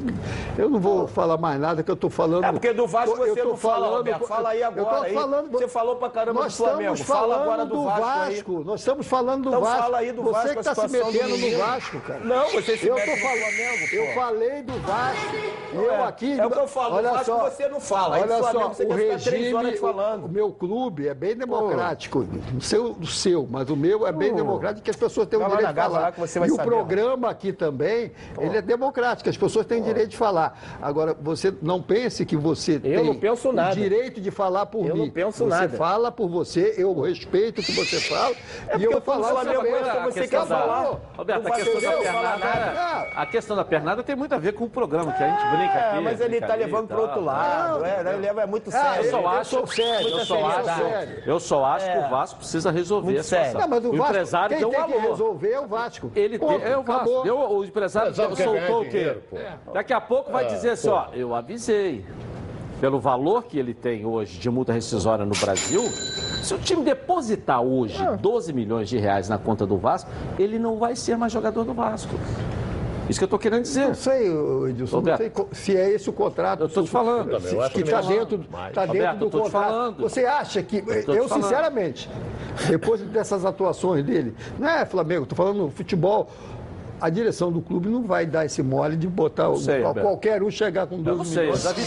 Eu não vou falar mais nada que eu tô falando. É porque do Vasco eu você tô não fala, Roberto. Fala aí agora. Aí. falando, Você falou pra caramba nós do Flamengo. Fala agora do, Vasco. aí. Nós estamos falando do Então Vasco. fala aí do você Vasco, que a está se do metendo no. Vasco, cara. Não, você se eu mete tô no falando, Flamengo, pô. Eu falei do Vasco. E eu É, aqui. é o que eu falo, Olha do Vasco só, você não fala, aí do Olha Flamengo só, você o quer ficar três regime, horas falando. O, o meu clube é bem democrático. O seu, o seu, mas o meu é bem democrático, que as pessoas têm o direito de falar. que você e o saber, programa aqui também, ele é democrático, as pessoas têm direito de falar. Agora, você não pense que você tem não penso nada. o direito de falar por Eu mim. não penso você nada. fala por você, eu respeito o que você fala. É e eu vou falar Flamengo também. entra, A você quer falar. Roberto, Não a questão da pernada, a questão da pernada tem muito a ver com o programa, que a gente brinca É, aqui. mas ele tá ali levando pro tal. outro lado. É, ele leva é muito Ah, sério. Eu só eu acho, sou sério, eu eu só sou acho, sério. eu só acho que É. o Vasco precisa resolver Muito a situação. sério. Não, mas o, empresário quem deu um tem que resolver é o Vasco. Ele tem, é o Vasco. o empresário empresário soltou o quê? pô. Daqui a pouco vai É, dizer assim, pô. ó, eu avisei. Pelo valor que ele tem hoje de multa rescisória no Brasil, se o time depositar hoje É. 12 milhões de reais na conta do Vasco, ele não vai ser mais jogador do Vasco. Isso que eu tô querendo dizer. Não sei, Edilson, não sei se é esse o contrato. Eu tô te falando. se- também, eu que está não. dentro, tá dentro Roberto, do eu contrato. falando. Você acha que. Eu, falando. sinceramente, depois dessas atuações dele, não é Flamengo, estou falando no futebol. A direção do clube não vai dar esse mole de botar o- sei, qualquer um chegar com 12 Eu não sei, eu milhões. já vi.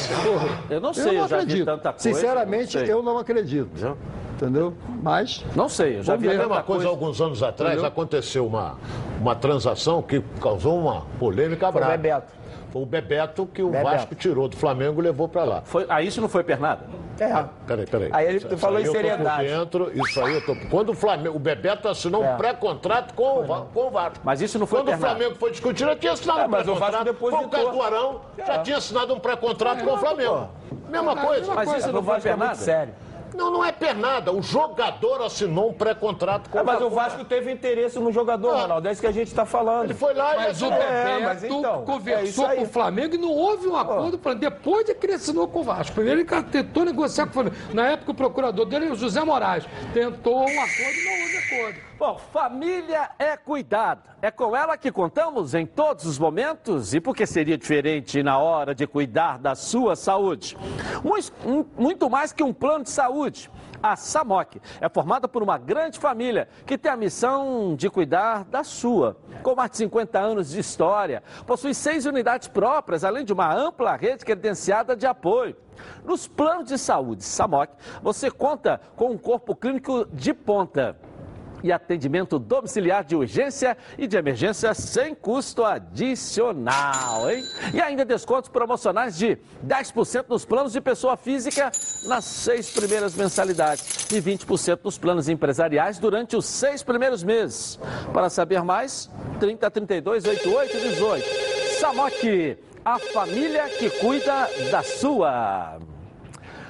Eu não sei, eu, já vi acredito. tanta coisa. Sinceramente, eu não sei. eu não acredito. Entendeu? Entendeu? Mas. Não sei, eu já vi. A mesma coisa, alguns anos atrás, Entendeu? aconteceu uma, uma transação que causou uma polêmica Foi o brava. Bebeto. Foi o Bebeto que o Bebeto. Vasco tirou do Flamengo e levou pra lá. Foi, ah, isso não foi pernada? É. Peraí, peraí. Aí ele Isso- falou isso em aí eu tô por seriedade. dentro, isso aí eu tô... Quando o Flamengo... O Bebeto assinou É. um pré-contrato com, o com o Vasco. Mas isso não foi Quando o pernada. Flamengo foi discutir, ele tinha assinado É, um mas o Vasco pré-contrato. Foi o caso do Arão, já tinha assinado um pré-contrato com o Flamengo. Mesma coisa. Mas isso O não foi é pernada? sério. Não, não é pernada. O jogador assinou um pré-contrato com É, mas o Vasco. Teve interesse no jogador, Ah. Ronaldo. É isso que a gente está falando. Ele foi lá e Mas o assinou. É, mas Bebeto então, é conversou aí. com o Flamengo e não houve um acordo depois de que ele assinou com o Vasco. Primeiro ele tentou negociar com o Flamengo. Na época o procurador dele, o José Moraes, tentou um acordo e não houve acordo. Bom, família é cuidado. É com ela que contamos em todos os momentos e por que seria diferente na hora de cuidar da sua saúde? Muito, muito mais que um plano de saúde. A SAMOC é formada por uma grande família que tem a missão de cuidar da sua. Com mais de 50 anos de história, possui seis unidades próprias, além de uma ampla rede credenciada de apoio. Nos planos de saúde SAMOC, você conta com um corpo clínico de ponta e atendimento domiciliar de urgência e de emergência sem custo adicional, hein? E ainda descontos promocionais de 10% nos planos de pessoa física nas seis primeiras mensalidades e 20% nos planos empresariais durante os seis primeiros meses. Para saber mais, 30 32 88 18. Samok, a família que cuida da sua.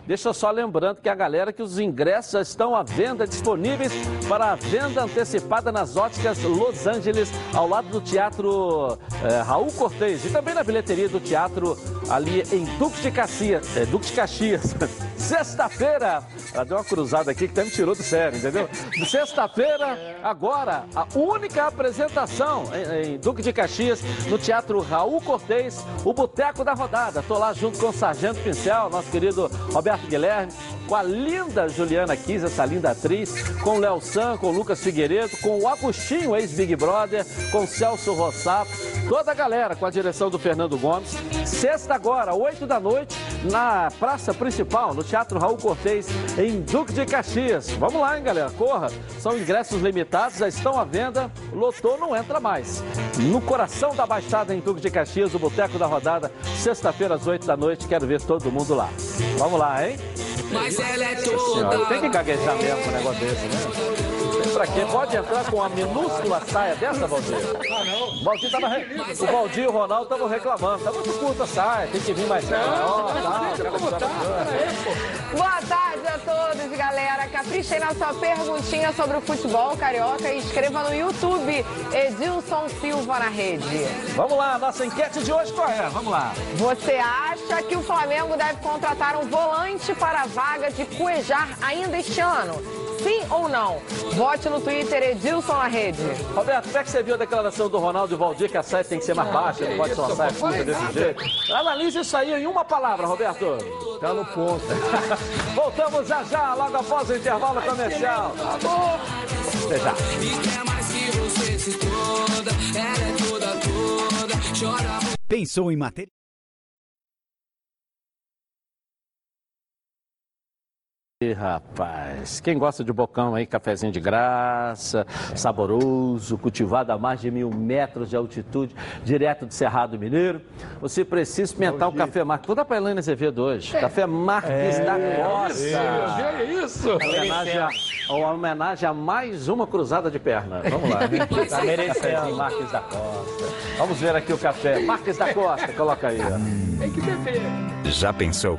Deixa só lembrando que a galera que os ingressos já estão à venda disponíveis para a venda antecipada nas óticas Los Angeles, ao lado do Teatro eh, Raul Cortez e também na bilheteria do teatro ali em Duque de Caxias. eh, Duque de Caxias. Sexta-feira, ela deu uma cruzada aqui que até me tirou do sério, entendeu? Sexta-feira, agora, a única apresentação em, Duque de Caxias, no Teatro Raul Cortez, o Boteco da Rodada. Tô lá junto com o Sargento Pincel, nosso querido Roberto Guilherme, com a linda Juliana Kiss, essa linda atriz, com o Léo San, com o Lucas Figueiredo, com o Agostinho, ex-Big Brother, com o Celso Rossato, toda a galera com a direção do Fernando Gomes. Sexta agora, 8 da noite, na praça principal, no Teatro Raul Cortez, em Duque de Caxias. Vamos lá, hein, galera? Corra! São ingressos limitados, já estão à venda. Lotou, não entra mais. No coração da Baixada, em Duque de Caxias, o Boteco da Rodada, sexta-feira às 8 da noite. Quero ver todo mundo lá. Vamos lá, hein? Mas ela é Senhora, tem que gaguejar mesmo com um negócio desse, né? Pra quê? Pode entrar com uma minúscula saia dessa, Valdir? Ah, não. O Valdir tava re... O Valdir e o Ronaldo estavam reclamando. Tá muito curta a saia, tem que vir mais maior, tal, aquela coisa bacana. Boa tarde a todos, galera. Caprichem na sua perguntinha sobre o futebol carioca e escreva no YouTube Edilson Silva na rede. Vamos lá, nossa enquete de hoje qual é? Vamos lá. Você acha que o Flamengo deve contratar um volante para a vaga de Cuejar ainda este ano? sim ou não? Vote no Twitter Edilson na rede. Roberto, como é que você viu a declaração do Ronaldo e Valdir que a saia tem que ser mais baixa, não pode ser uma saia curta desse jeito? Analise isso aí em uma palavra, Roberto. Tá no ponto. Voltamos já já, logo após o intervalo comercial. Até já. Pensou em material? Rapaz, quem gosta de bocão aí, cafezinho de graça, saboroso, cultivado a mais de mil metros de altitude, direto do Cerrado Mineiro, você precisa experimentar o café Marques. Vou dar para a Elaine Azevedo hoje. Café Marques da Costa. É isso. Homenagem a, uma homenagem a mais uma cruzada de perna. Vamos lá. Tá merecendo. Marques da Costa. Vamos ver aqui o café. Marques da Costa, coloca aí. ó. Tem que beber. Já pensou?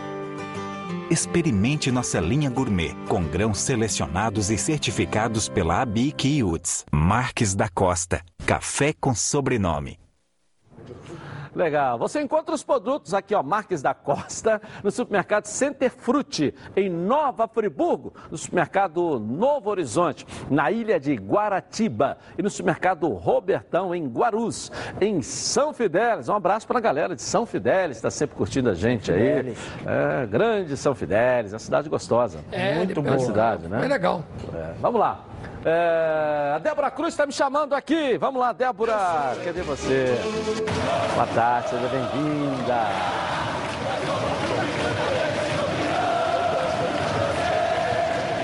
Experimente nossa linha gourmet, com grãos selecionados e certificados pela ABIC e UTS. Marques da Costa. Café com sobrenome. Legal. Você encontra os produtos aqui, ó, Marques da Costa, no supermercado Center Frutti, em Nova Friburgo, no supermercado Novo Horizonte, na ilha de Guaratiba e no supermercado Robertão, em Guarus, em São Fidélis. Um abraço para a galera de São Fidélis, está sempre curtindo a gente aí. É, grande São Fidélis, uma cidade gostosa. É, Muito boa. boa cidade, né? É legal. É, vamos lá. É, a Débora Cruz está me chamando aqui. Vamos lá, Débora. Cadê você? Boa tarde, seja bem-vinda.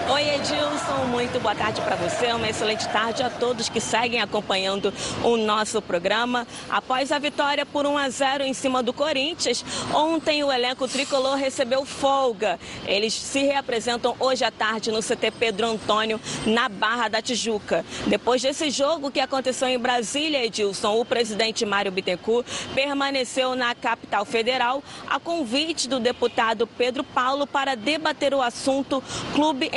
Oi, Edilson, muito boa tarde para você, uma excelente tarde a todos que seguem acompanhando o nosso programa. Após a vitória por 1 a 0 em cima do Corinthians, ontem o elenco tricolor recebeu folga. Eles se reapresentam hoje à tarde no CT Pedro Antônio, na Barra da Tijuca. Depois desse jogo que aconteceu em Brasília, Edilson, o presidente Mário Bittencourt permaneceu na capital federal a convite do deputado Pedro Paulo para debater o assunto Clube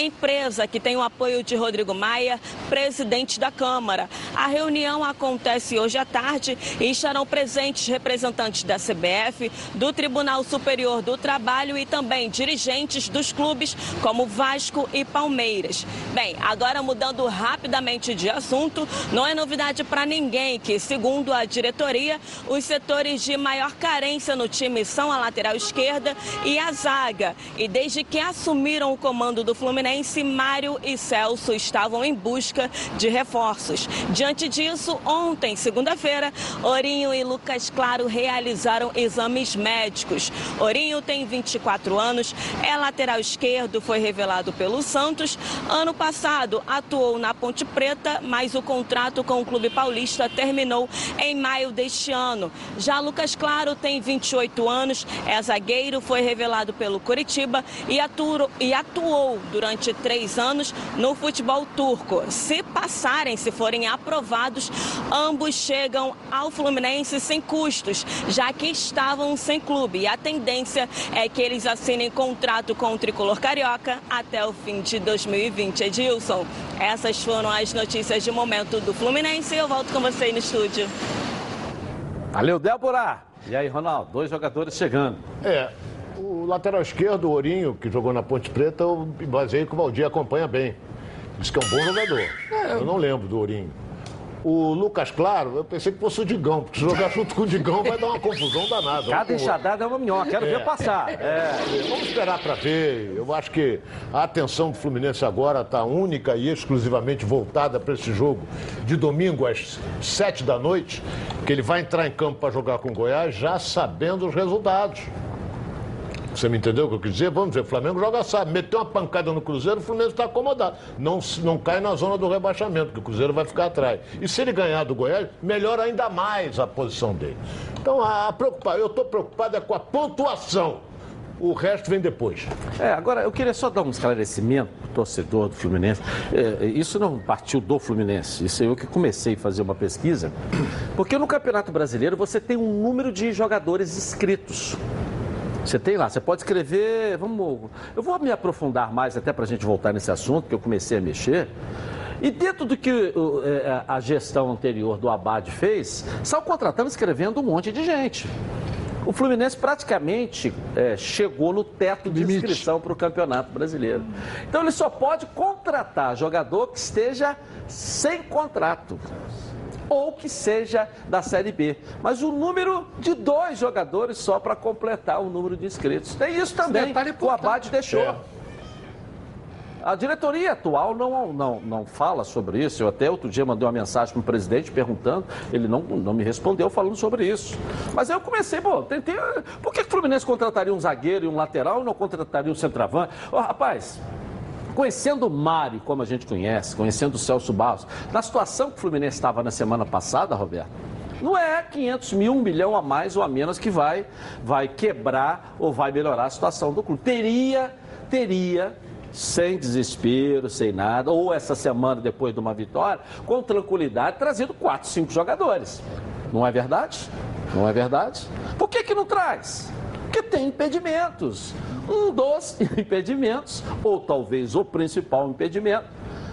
Empresa, que tem o apoio de Rodrigo Maia, presidente da Câmara. A reunião acontece hoje à tarde e estarão presentes representantes da CBF, do Tribunal Superior do Trabalho e também dirigentes dos clubes como Vasco e Palmeiras. Bem, agora mudando rapidamente de assunto, não é novidade para ninguém que, segundo a diretoria, os setores de maior carência no time são a lateral esquerda e a zaga. E desde que assumiram o comando do Fluminense, Mário e Celso estavam em busca de reforços. Diante disso, ontem, segunda-feira, Orinho e Lucas Claro realizaram exames médicos. Orinho tem 24 anos, é lateral esquerdo, foi revelado pelo Santos. Ano passado atuou na Ponte Preta, mas o contrato com o Clube Paulista terminou em maio deste ano. Já Lucas Claro tem 28 anos, é zagueiro, foi revelado pelo Curitiba e atuou, durante três anos no futebol turco. Se passarem, se forem aprovados, ambos chegam ao Fluminense sem custos, já que estavam sem clube. E a tendência é que eles assinem contrato com o tricolor carioca até o fim de 2020. Edilson, essas foram as notícias de momento do Fluminense. Eu volto com você aí no estúdio. Valeu, Débora. E aí, Ronaldo, dois jogadores chegando. É, o lateral esquerdo, o Ourinho, que jogou na Ponte Preta, eu baseei que o Valdir acompanha bem. Diz que é um bom jogador. Eu não lembro do Ourinho. O Lucas Claro, eu pensei que fosse o Digão, porque se jogar junto com o Digão vai dar uma confusão danada. Cada enxadada é uma minhoca, quero ver passar. É. Vamos esperar para ver. Eu acho que a atenção do Fluminense agora está única e exclusivamente voltada para esse jogo de domingo às sete da noite, que ele vai entrar em campo para jogar com o Goiás já sabendo os resultados. Você me entendeu o que eu quis dizer? Vamos dizer, o Flamengo joga sabe. Meteu uma pancada no Cruzeiro, o Fluminense está acomodado. Não, não cai na zona do rebaixamento, que o Cruzeiro vai ficar atrás. E se ele ganhar do Goiás, melhora ainda mais a posição dele. Então, a, a preocupa- eu estou preocupado é com a pontuação. o resto vem depois. É, agora eu queria só dar um esclarecimento pro torcedor do Fluminense. É, isso não partiu do Fluminense, isso é eu que comecei a fazer uma pesquisa. Porque no Campeonato Brasileiro você tem um número de jogadores inscritos. Você tem lá, você pode escrever. Vamos, eu vou me aprofundar mais até para a gente voltar nesse assunto, que eu comecei a mexer. E dentro do que uh, é, a gestão anterior do Abad fez, saiu contratando escrevendo um monte de gente. O Fluminense praticamente é, chegou no teto de inscrição para o Campeonato Brasileiro. Então ele só pode contratar jogador que esteja sem contrato ou que seja da Série B. Mas o número de dois jogadores só para completar o número de inscritos. Tem isso também. O Abad deixou. É. A diretoria atual não, não, não fala sobre isso. Eu até outro dia mandei uma mensagem para o presidente perguntando, ele não, não me respondeu falando sobre isso. Mas eu comecei, pô, tentei. Por que o Fluminense contrataria um zagueiro e um lateral e não contrataria um centroavante? Ô, rapaz, Conhecendo o Mário, como a gente conhece, conhecendo o Celso Barros, na situação que o Fluminense estava na semana passada, Roberto, não é 500 mil, um milhão a mais ou a menos que vai, vai quebrar ou vai melhorar a situação do clube. Teria, teria sem desespero, sem nada, ou essa semana depois de uma vitória, com tranquilidade, trazido quatro, cinco jogadores. Não é verdade? Não é verdade? Por que, que não traz? Porque tem impedimentos. Um dos impedimentos, ou talvez o principal impedimento,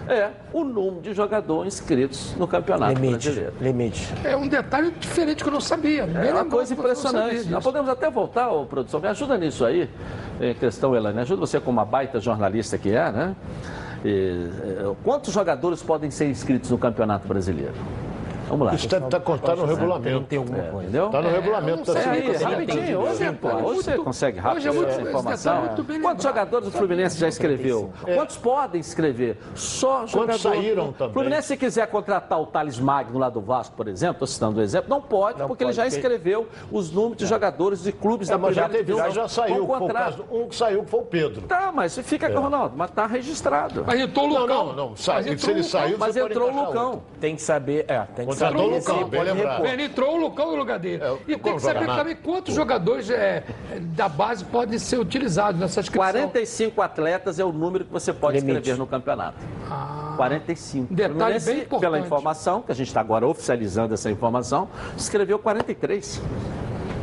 é o número de jogadores inscritos no Campeonato Limite, Brasileiro. limite. É um detalhe diferente que eu não sabia. É uma coisa impressionante. Nós podemos até voltar, ô, produção, me ajuda nisso aí, em questão, Elaine, ajuda você como uma baita jornalista que é, né? E, é, quantos jogadores podem ser inscritos no Campeonato Brasileiro? Vamos lá. Isso deve estar contado no regulamento. É, entendeu? Está no regulamento da É aí, Federação. rapidinho, hoje, pô, hoje você consegue rápido é essa informação. é Quantos jogadores o Fluminense já escreveu? É. Quantos podem escrever? Só jogadores. saíram também? O Fluminense, se quiser contratar o Thales Magno lá do Vasco, por exemplo, estou citando o exemplo, não pode, porque ele já escreveu os números de jogadores de clubes É, da mas já, primeira teve, divisão. já, já saiu. um que saiu foi o Pedro. Tá, mas fica com o Ronaldo, mas tá registrado. Mas entrou o Não, Lucão. não, não. Sai, Mas se ele saiu, Mas entrou o Lucão. Tem que saber, é, tem que Contratou saber o Lucão, pode. Ele entrou o Lucão no lugar dele. É, e tem que saber nada. também quantos jogadores é, da base podem ser utilizados nessa inscrição. 45 atletas é o número que você pode Limite. escrever no campeonato. 45. Detalhe bem importante. Pela informação, que a gente está agora oficializando essa informação, escreveu 43.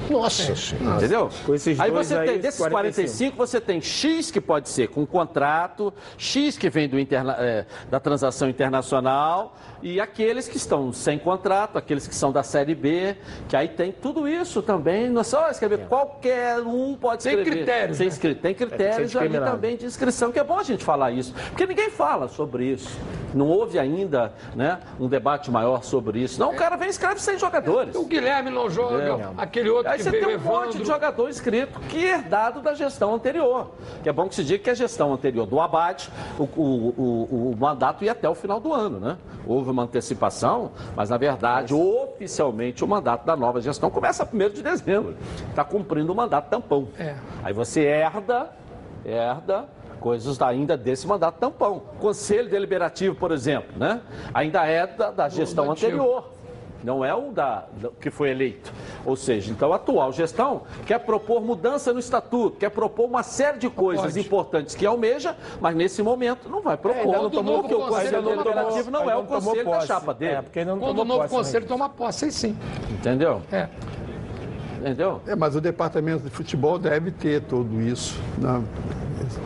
Nossa senhora. Entendeu? Com esses aí você aí, tem, desses 45, você tem X que pode ser com contrato, X que vem do interna- é, da transação internacional e aqueles que estão sem contrato, aqueles que são da Série B, que aí tem tudo isso também. Não é só escrever, qualquer um pode Tem escrever. critérios, Tem, né? escri- tem critérios ali discriminado. também de inscrição, que é bom a gente falar isso, porque ninguém fala sobre isso. Não houve ainda né, um debate maior sobre isso. Não, o cara vem e escreve sem jogadores. O Guilherme não joga, É. aquele outro Aí você tem um monte Evandro. de jogador inscrito que é herdado da gestão anterior. Que é bom que se diga que a gestão anterior do Abate, o, o, o, o mandato ia até o final do ano, né? Houve uma antecipação, mas na verdade, oficialmente, o mandato da nova gestão começa 1 de dezembro. Está cumprindo o mandato tampão. É. Aí você herda, herda coisas ainda desse mandato tampão. Conselho Deliberativo, por exemplo, né? Ainda é da, da gestão anterior. Não é o da, da- que foi eleito. Ou seja, então a atual gestão quer propor mudança no estatuto, quer propor uma série de coisas pode. importantes que almeja, mas nesse momento não vai propor. ainda não tomou- porque o Conselho não tomou- Deliberativo não ainda é o não conselho da chapa dele. É, porque não Quando o novo posse, conselho né? toma posse, aí sim. Entendeu? É. Entendeu? É, mas o departamento de futebol deve ter tudo isso. Né?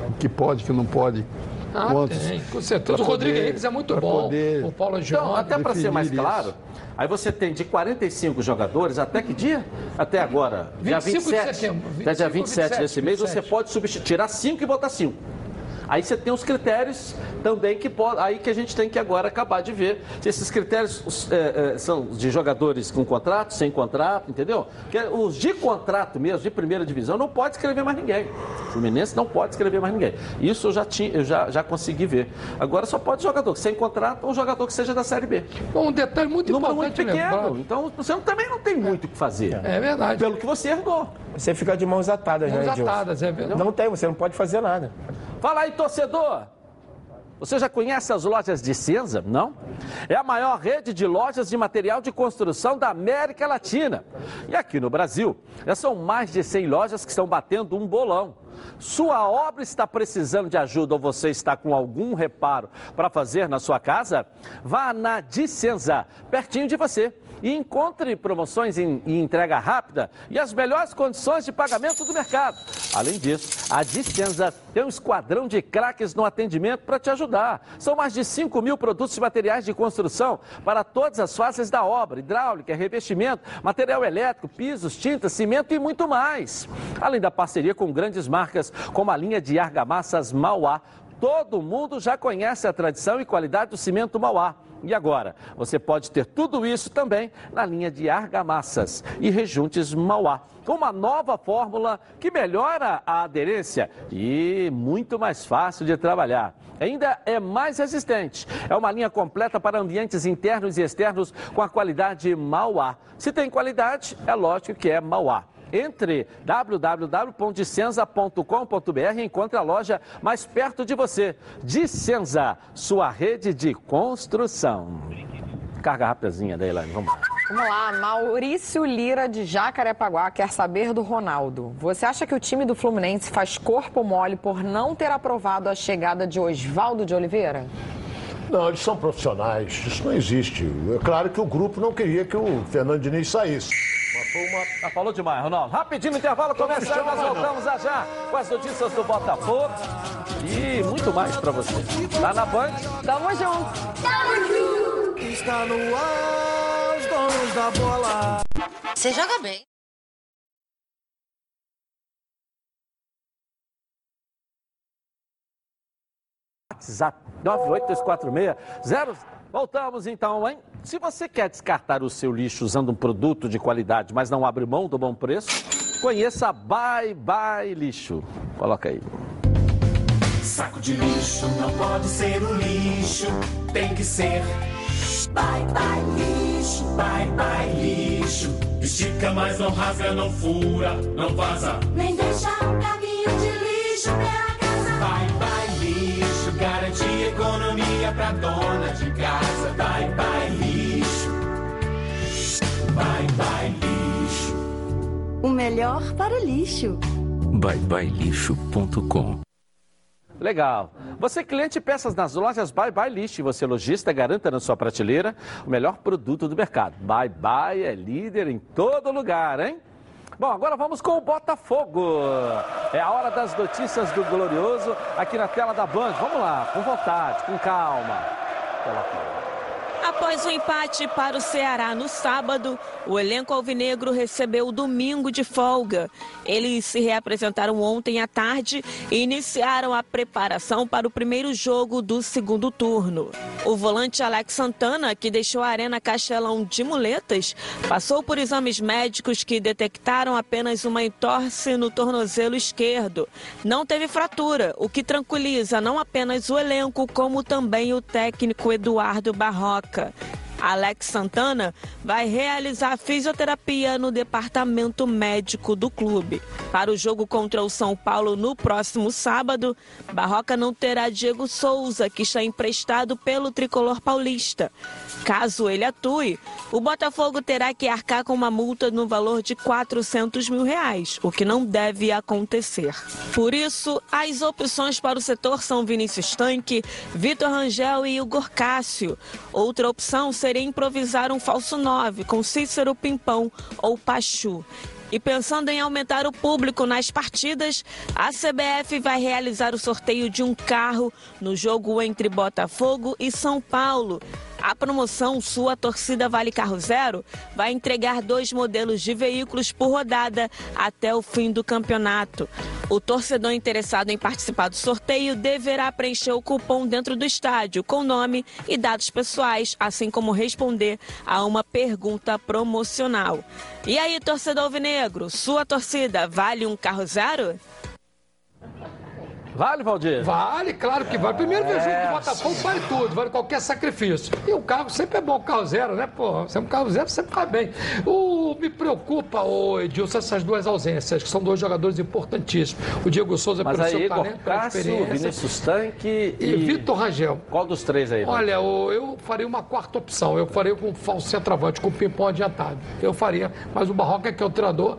O que pode, o que não pode. Ah, quantos- tem, com certeza. O Rodrigo poder- é muito bom. poder- O Paulo Então, Giron. até para ser mais claro, isso. aí você tem de 45 jogadores, até que dia? Até agora, dia 25 de 27. setembro, até dia 25, 27 desse mês, 27. você pode substituir, tirar 5 e botar 5. Aí você tem os critérios também que pode, aí que a gente tem que agora acabar de ver se esses critérios os, é, é, são de jogadores com contrato, sem contrato, entendeu? Porque os de contrato mesmo, de primeira divisão, não pode escrever mais ninguém. O Fluminense não pode escrever mais ninguém. Isso eu já tinha, eu já, já consegui ver. Agora só pode jogador sem contrato ou jogador que seja da Série B. Bom, um detalhe muito Número muito importante pequeno. lembrar. Então você não- também não tem muito o que fazer. É verdade. Pelo que você herdou. Você fica de mãos atadas, Mãos né, atadas, é verdade. Não tem, você não pode fazer nada. Fala aí, torcedor. Você já conhece as lojas de Cinza? Não? É a maior rede de lojas de material de construção da América Latina. E aqui no Brasil, já são mais de 100 lojas que estão batendo um bolão. Sua obra está precisando de ajuda ou você está com algum reparo para fazer na sua casa? Vá na Dicenza, pertinho de você e encontre promoções em, em entrega rápida e as melhores condições de pagamento do mercado. Além disso, a Dicenza tem um esquadrão de craques no atendimento para te ajudar. São mais de 5 mil produtos e materiais de construção para todas as fases da obra: hidráulica, revestimento, material elétrico, pisos, tintas, cimento e muito mais. Além da parceria com grandes marcas como a linha de argamassas Mauá. Todo mundo já conhece a tradição e qualidade do cimento Mauá. E agora, você pode ter tudo isso também na linha de argamassas e rejuntes Mauá. Uma nova fórmula que melhora a aderência e muito mais fácil de trabalhar. Ainda é mais resistente. É uma linha completa para ambientes internos e externos com a qualidade Mauá. Se tem qualidade, é lógico que é Mauá. Entre www.dicenza.com.br e encontre a loja mais perto de você. Dicenza, sua rede de construção. Carga rapidazinha da Elaine, vamos lá. Vamos lá, Maurício Lira de Jacarepaguá quer saber do Ronaldo. Você acha que o time do Fluminense faz corpo mole por não ter aprovado a chegada de Oswaldo de Oliveira? Não, eles são profissionais, isso não existe. É claro que o grupo não queria que o Fernando Diniz saísse. Mas foi uma... Já falou demais, Ronaldo. Rapidinho, intervalo começando, nós voltamos já já com as notícias do Botafogo e muito mais pra você. Tá na Band? Tamo junto. Tamo junto. Está no ar, os donos da bola. Você joga bem. WhatsApp 98246 Voltamos então, hein? Se você quer descartar o seu lixo usando um produto de qualidade, mas não abre mão do bom preço, conheça a Bye Bye Lixo. Coloca aí. Saco de lixo não pode ser um lixo, tem que ser. Bye bye lixo, bye bye lixo. Estica, mas não rasga, não fura, não vaza. Nem deixa um caminho de lixo pela economia pra dona de casa. Bye bye lixo, bye bye lixo. O melhor para o lixo. byebyelixo.com Legal. Você cliente peças nas lojas Bye Bye List. Você lojista garanta na sua prateleira o melhor produto do mercado. Bye Bye é líder em todo lugar, hein? Bom, agora vamos com o Botafogo. É a hora das notícias do Glorioso aqui na tela da Band. Vamos lá, com vontade, com calma. Coloca. Após o empate para o Ceará no sábado, o elenco alvinegro recebeu o domingo de folga. Eles se reapresentaram ontem à tarde e iniciaram a preparação para o primeiro jogo do segundo turno. O volante Alex Santana, que deixou a Arena Castelão de muletas, passou por exames médicos que detectaram apenas uma entorse no tornozelo esquerdo. Não teve fratura, o que tranquiliza não apenas o elenco, como também o técnico Eduardo Barroca louca. Alex Santana vai realizar fisioterapia no departamento médico do clube. Para o jogo contra o São Paulo no próximo sábado, Barroca não terá Diego Souza, que está emprestado pelo tricolor paulista. Caso ele atue, o Botafogo terá que arcar com uma multa no valor de 400 mil reais, o que não deve acontecer. Por isso, as opções para o setor são Vinícius Tanque, Vitor Rangel e Igor Cássio. Outra opção seria improvisar um falso 9 com Cícero Pimpão ou Pachu. E pensando em aumentar o público nas partidas, a CBF vai realizar o sorteio de um carro no jogo entre Botafogo e São Paulo. A promoção Sua Torcida Vale Carro Zero vai entregar dois modelos de veículos por rodada até o fim do campeonato. O torcedor interessado em participar do sorteio deverá preencher o cupom dentro do estádio com nome e dados pessoais, assim como responder a uma pergunta promocional. E aí, torcedor alvinegro, sua torcida vale um carro zero? Vale, Valdir? Vale, claro que vale. Primeiro É. que o Botafogo vale tudo, vale qualquer sacrifício. E o carro sempre é bom, o carro zero, né, pô? Sempre um carro zero sempre faz bem. O me preocupa, ô Edilson, essas duas ausências, que são dois jogadores importantíssimos. O Diego Souza Mas pelo aí, seu Igor talento, pela Cássio, experiência. Vinícius Tanque E Vitor Rangel. Qual dos três aí? Olha, o- eu faria uma quarta opção. Eu faria com o falso centroavante, com o Pimpão adiantado. Eu faria. Mas o Barroca, que é o treinador,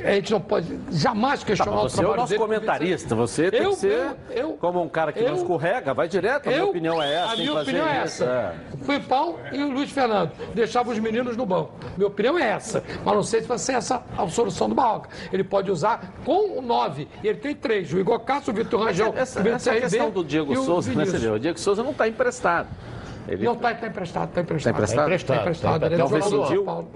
a gente não pode jamais Tá, questionar mas o você é o trabalho nosso dele. comentarista, você tem Eu- que ser eu- eu- como um cara que não eu- escorrega, vai direto, a minha opinião é essa. A minha opinião é essa. é. O Pimpão e o Luiz Fernando. Deixava os meninos no banco. Minha opinião é essa. Mas não sei se vai ser essa a solução do Barroca. Ele pode usar com o 9. E ele tem três. O Igor Cássio, o Vitor Rangel, Essa, o essa questão do Diego Souza, né? O Diego Souza não está emprestado. Ele... Não, está tá emprestado, está emprestado. Tá emprestado? Está emprestado. Tá, Ele é tá. do jogador do Rescindiu? São Paulo.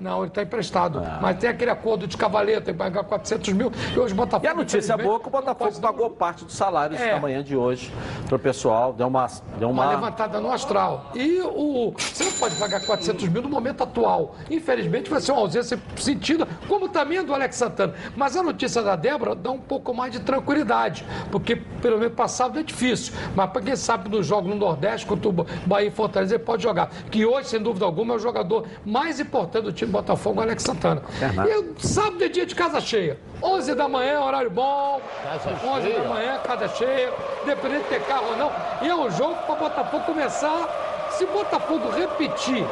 Não, ele está emprestado. Mas tem aquele acordo de cavaleiro, tem que pagar 400 mil. E hoje o Botafogo. E a notícia boa é que o Botafogo pagou parte do salário É. da manhã de hoje para o pessoal, deu uma... Deu Uma uma... levantada no astral. E o, você não pode pagar 400 mil no momento atual. Infelizmente vai ser uma ausência sentida, como também a do Alex Santana. Mas a notícia da Débora dá um pouco mais de tranquilidade, porque pelo menos passado é difícil. Mas para quem sabe no jogo no Nordeste, contra o Bahia e Fortaleza, ele pode jogar. Que hoje, sem dúvida alguma, é o jogador mais importante do time do Botafogo, o Alex Santana. Verdade. E sábado é dia de casa cheia. 11 da manhã, horário bom. Casa 11 cheia. da manhã, casa cheia. Dependendo de ter carro ou não. E é um jogo para Botafogo começar. Se Botafogo repetir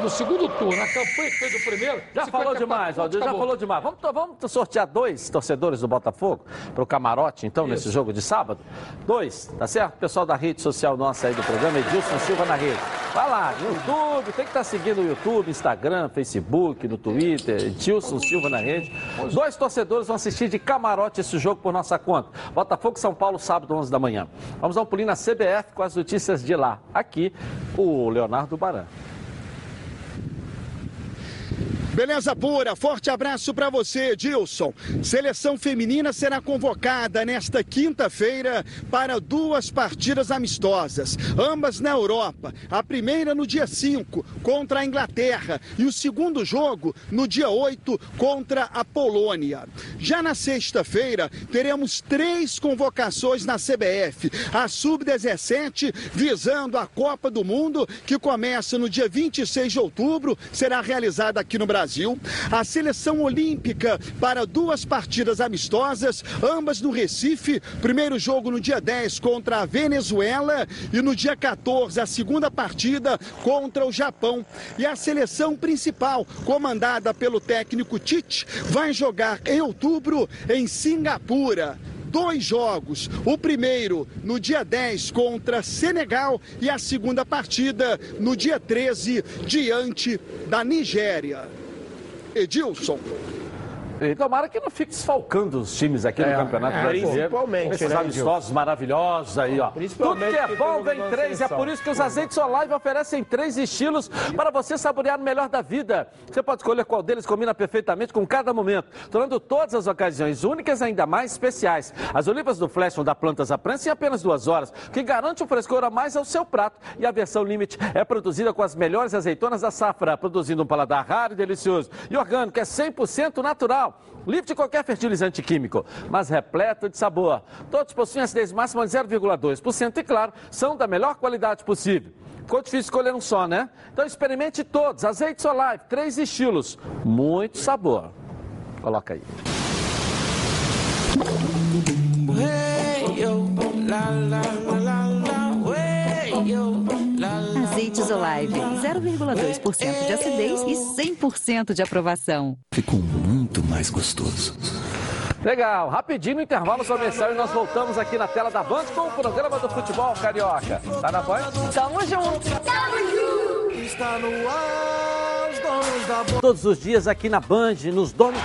no segundo turno a campanha que fez o primeiro. Já 54 falou demais, Aldir, já falou demais. Vamos, vamos sortear dois torcedores do Botafogo para o camarote, então, nesse jogo de sábado? Dois, tá certo? Pessoal da rede social nossa aí do programa, Edilson Silva na rede. Vai lá, no YouTube, tem que estar seguindo o YouTube, Instagram, Facebook, no Twitter, Edilson Silva na rede. Dois torcedores vão assistir de camarote esse jogo por nossa conta. Botafogo São Paulo, sábado, 11 da manhã. Vamos dar um pulinho na CBF com as notícias de lá. Aqui, o Leonardo Baran. Beleza pura, forte abraço para você, Edilson. Seleção feminina será convocada nesta quinta-feira para duas partidas amistosas, ambas na Europa. A primeira no dia 5 contra a Inglaterra e o segundo jogo no dia 8 contra a Polônia. Já na sexta-feira teremos três convocações na CBF: a sub-17 visando a Copa do Mundo que começa no dia 26 de outubro, será realizada aqui no Brasil. A seleção olímpica para duas partidas amistosas, ambas no Recife. Primeiro jogo no dia 10 contra a Venezuela e no dia 14 a segunda partida contra o Japão. E a seleção principal, comandada pelo técnico Tite, vai jogar em outubro em Singapura dois jogos. O primeiro no dia 10 contra Senegal e a segunda partida no dia 13 diante da Nigéria. Edilson. E tomara que não fique desfalcando os times aqui É, no Campeonato é, Brasileiro. principalmente, Esses né, amistosos maravilhosos aí, ó. Tudo que é bom vem três. É por isso que os azeites Olive oferecem três estilos para você saborear o melhor da vida. Você pode escolher qual deles combina perfeitamente com cada momento, tornando todas as ocasiões únicas ainda mais especiais. As olivas do Flash vão dar plantas à prensa em apenas duas horas, o que garante um frescor a mais ao seu prato. E a versão Limite é produzida com as melhores azeitonas da safra, produzindo um paladar raro e delicioso. E orgânico, é 100% natural. Livre de qualquer fertilizante químico, mas repleto de sabor. Todos possuem acidez máxima de 0,2% e, claro, são da melhor qualidade possível. Ficou difícil escolher um só, né? Então experimente todos. Azeite Olive, três estilos, muito sabor. Coloca aí. Azeites Olive, 0,2% de acidez e 100% de aprovação. Ficou muito mais gostoso. Legal, rapidinho no intervalo comercial e nós voltamos aqui na tela da Band com o programa do futebol carioca. Tá na Band? Tamo junto. Está no ar, os donos da. Todos os dias aqui na Band, nos donos.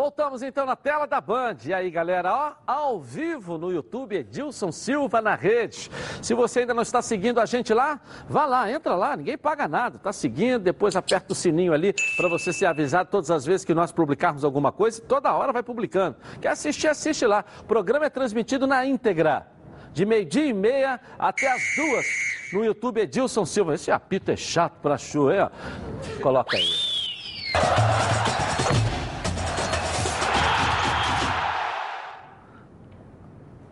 Voltamos então na tela da Band. E aí, galera, ó, ao vivo no YouTube, Edilson Silva na rede. Se você ainda não está seguindo a gente lá, vá lá, entra lá, ninguém paga nada. Tá seguindo, depois aperta o sininho ali para você ser avisado todas as vezes que nós publicarmos alguma coisa. Toda hora vai publicando. Quer assistir, assiste lá. O programa é transmitido na íntegra. De meio-dia e meia até as duas no YouTube Edilson Silva. Esse apito é chato pra chu, hein? ó? Coloca aí.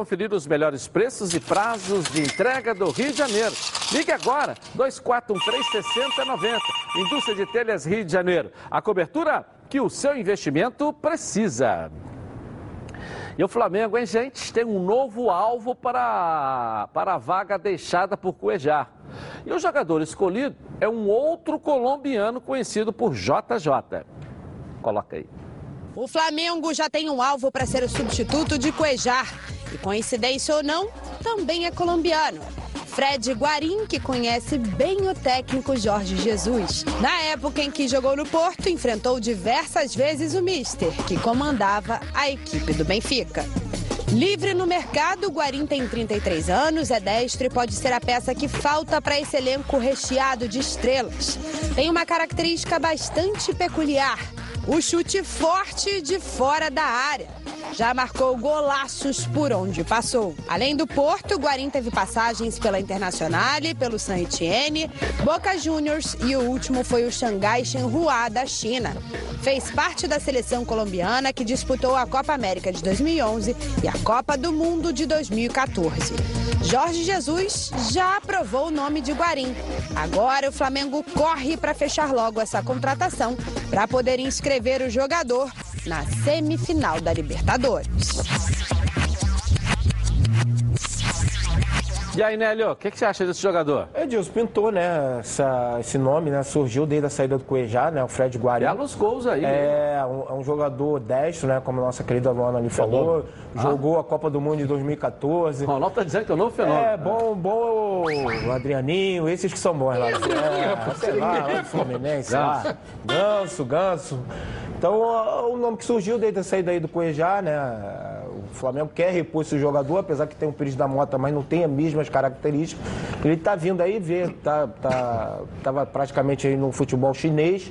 conferir os melhores preços e prazos de entrega do Rio de Janeiro. Ligue agora, 2413-6090. Indústria de Telhas Rio de Janeiro. A cobertura que o seu investimento precisa. E o Flamengo, hein, gente, tem um novo alvo para, para a vaga deixada por Cuejá. E o jogador escolhido é um outro colombiano conhecido por JJ. Coloca aí. O Flamengo já tem um alvo para ser o substituto de Cuejar. E coincidência ou não, também é colombiano. Fred Guarim, que conhece bem o técnico Jorge Jesus. Na época em que jogou no Porto, enfrentou diversas vezes o Mister, que comandava a equipe do Benfica. Livre no mercado, Guarim tem 33 anos, é destro e pode ser a peça que falta para esse elenco recheado de estrelas. Tem uma característica bastante peculiar: o chute forte de fora da área. Já marcou golaços por onde passou. Além do Porto, Guarim teve passagens pela Internacional, pelo San Etienne, Boca Juniors e o último foi o Xangai Shenhua da China. Fez parte da seleção colombiana que disputou a Copa América de 2011 e a Copa do Mundo de 2014. Jorge Jesus já aprovou o nome de Guarim. Agora o Flamengo corre para fechar logo essa contratação para poder inscrever o jogador na semifinal da Libertadores. E aí, Nélio, o que, que você acha desse jogador? Edilson pintou, né? Essa, esse nome, né? Surgiu desde a saída do Cuejá, né? O Fred Guarim. Belos gols aí. É, um, é um jogador destro, né? Como a nossa querida Luana ali falou. Ah. Jogou a Copa do Mundo em 2014. Ronaldo tá dizendo que é um novo fenômeno. É, bom, bom o Adrianinho, esses que são bons lá. É, sei lá, do Fluminense, lá. Ganso, Ganso. Então, o nome que surgiu desde a saída aí do Cuejá, né? O Flamengo quer repor esse jogador, apesar que tem o Pires da Mota, mas não tem as mesmas características. Ele tá vindo aí ver, tá, tá, tava praticamente aí no futebol chinês.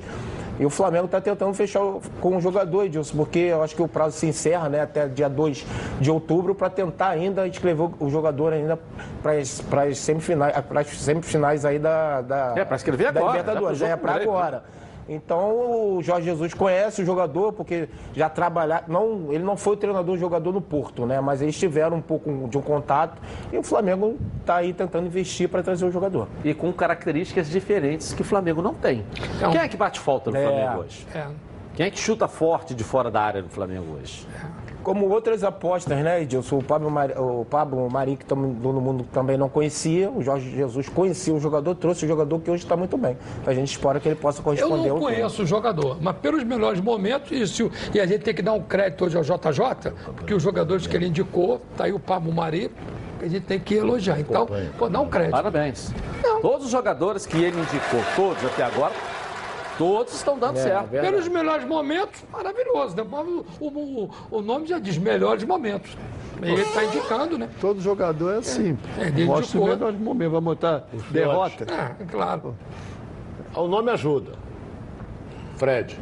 E o Flamengo está tentando fechar com o jogador, Edilson, porque eu acho que o prazo se encerra né, até dia 2 de outubro para tentar ainda inscrever o- jogador ainda para as semifinais, pras semifinais aí da, da, É, pra escrever da agora, Libertadores. é para agora. Então o Jorge Jesus conhece o jogador, porque já trabalhar. Não, ele não foi o treinador do jogador no Porto, né? Mas eles tiveram um pouco de um contato e o Flamengo está aí tentando investir para trazer o jogador. E com características diferentes que o Flamengo não tem. Então- Quem é que bate falta no É. Flamengo hoje? Quem é que chuta forte de fora da área do Flamengo hoje? Como outras apostas, né, Edilson? O Pablo, Mari, o Pablo Mari, que todo mundo também não conhecia, o Jorge Jesus conhecia o jogador, trouxe o jogador que hoje está muito bem. A gente espera que ele possa Eu corresponder não ao conheço o jogador, mas pelos melhores momentos, e, se e a gente tem que dar um crédito hoje ao JJ, porque os jogadores que ele indicou, tá aí o Pablo Mari, que a gente tem que elogiar. Então, pô, dá um crédito. Parabéns. Todos os jogadores que ele indicou, todos até agora, todos estão dando É, certo. Pelos melhores momentos, maravilhoso. Né? O, o- o nome já diz melhores momentos. Ele está indicando, né? Todo jogador é assim. É, ele Mostra o indicou. melhor momento, vai botar derrota. É, claro. O nome ajuda. Fred.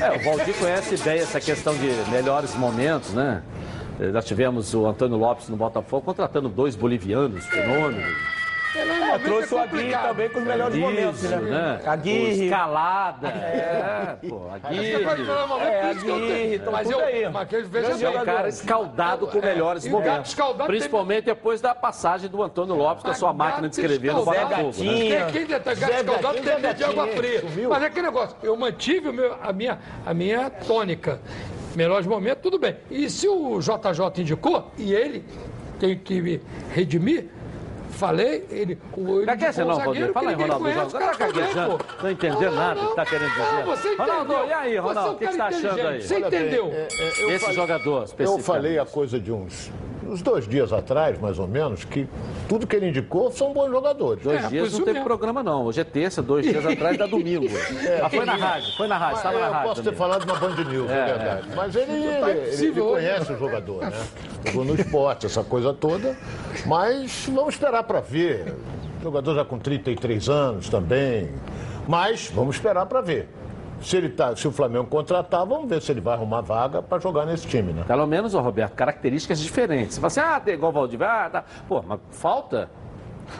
É, o Valdir conhece bem essa questão de melhores momentos, né? Nós tivemos o Antônio Lopes no Botafogo contratando dois bolivianos, fenômenos. É, trouxe o Aguirre também com os melhores momentos, né? O Aguirre. Escalada. É, pô, Aguirre. É, Aguirre, então Mas eu, aí. mas que veja É um bem, cara escaldado com melhores gato momentos. escaldado Principalmente depois da passagem do Antônio Lopes com a sua máquina de escrever no Escaldado. Botafogo. Quem, Né? quem tá gato Zé escaldado tem medo de água fria. sumiu. Mas é aquele negócio, eu mantive o meu- a, minha, a minha tônica. Melhores momentos, tudo bem. E se o JJ indicou, e ele tem que me redimir, falei, ele. O, ele indicou um não, Valdir. Fala aí, que Ronaldo. conhece, Não tá cara tá gaguejando. Não entendendo Não, nada não, que tá querendo não, dizer. você entendeu. Ronaldo, e aí, Ronaldo? Você é um O que que você tá cara achando aí? Você Olha bem, entendeu? é, é, eu Esse falei- jogador, Eu especificamente. falei há coisa de uns uns dois dias atrás, mais ou menos, que tudo que ele indicou são bons jogadores. Dois É, dias não teve programa, não. Hoje é terça, dois dias atrás dá domingo. ah, foi na rádio, foi na rádio, Mas, estava é, na eu rádio. posso ter também. falado na Band News, é, É, verdade. Mas ele, ele, Tá ele- ele hoje. conhece o jogador, né? Jogou no esporte, essa coisa toda. Mas vamos esperar para ver. Jogador já com 33 anos também. Mas vamos esperar para ver. Se, ele tá, se o Flamengo contratar, vamos ver se ele vai arrumar vaga para jogar nesse time, né? Pelo menos, ô Roberto, características diferentes. Você fala assim, ah, tem igual o Valdivia, ah, tá. Pô, mas falta.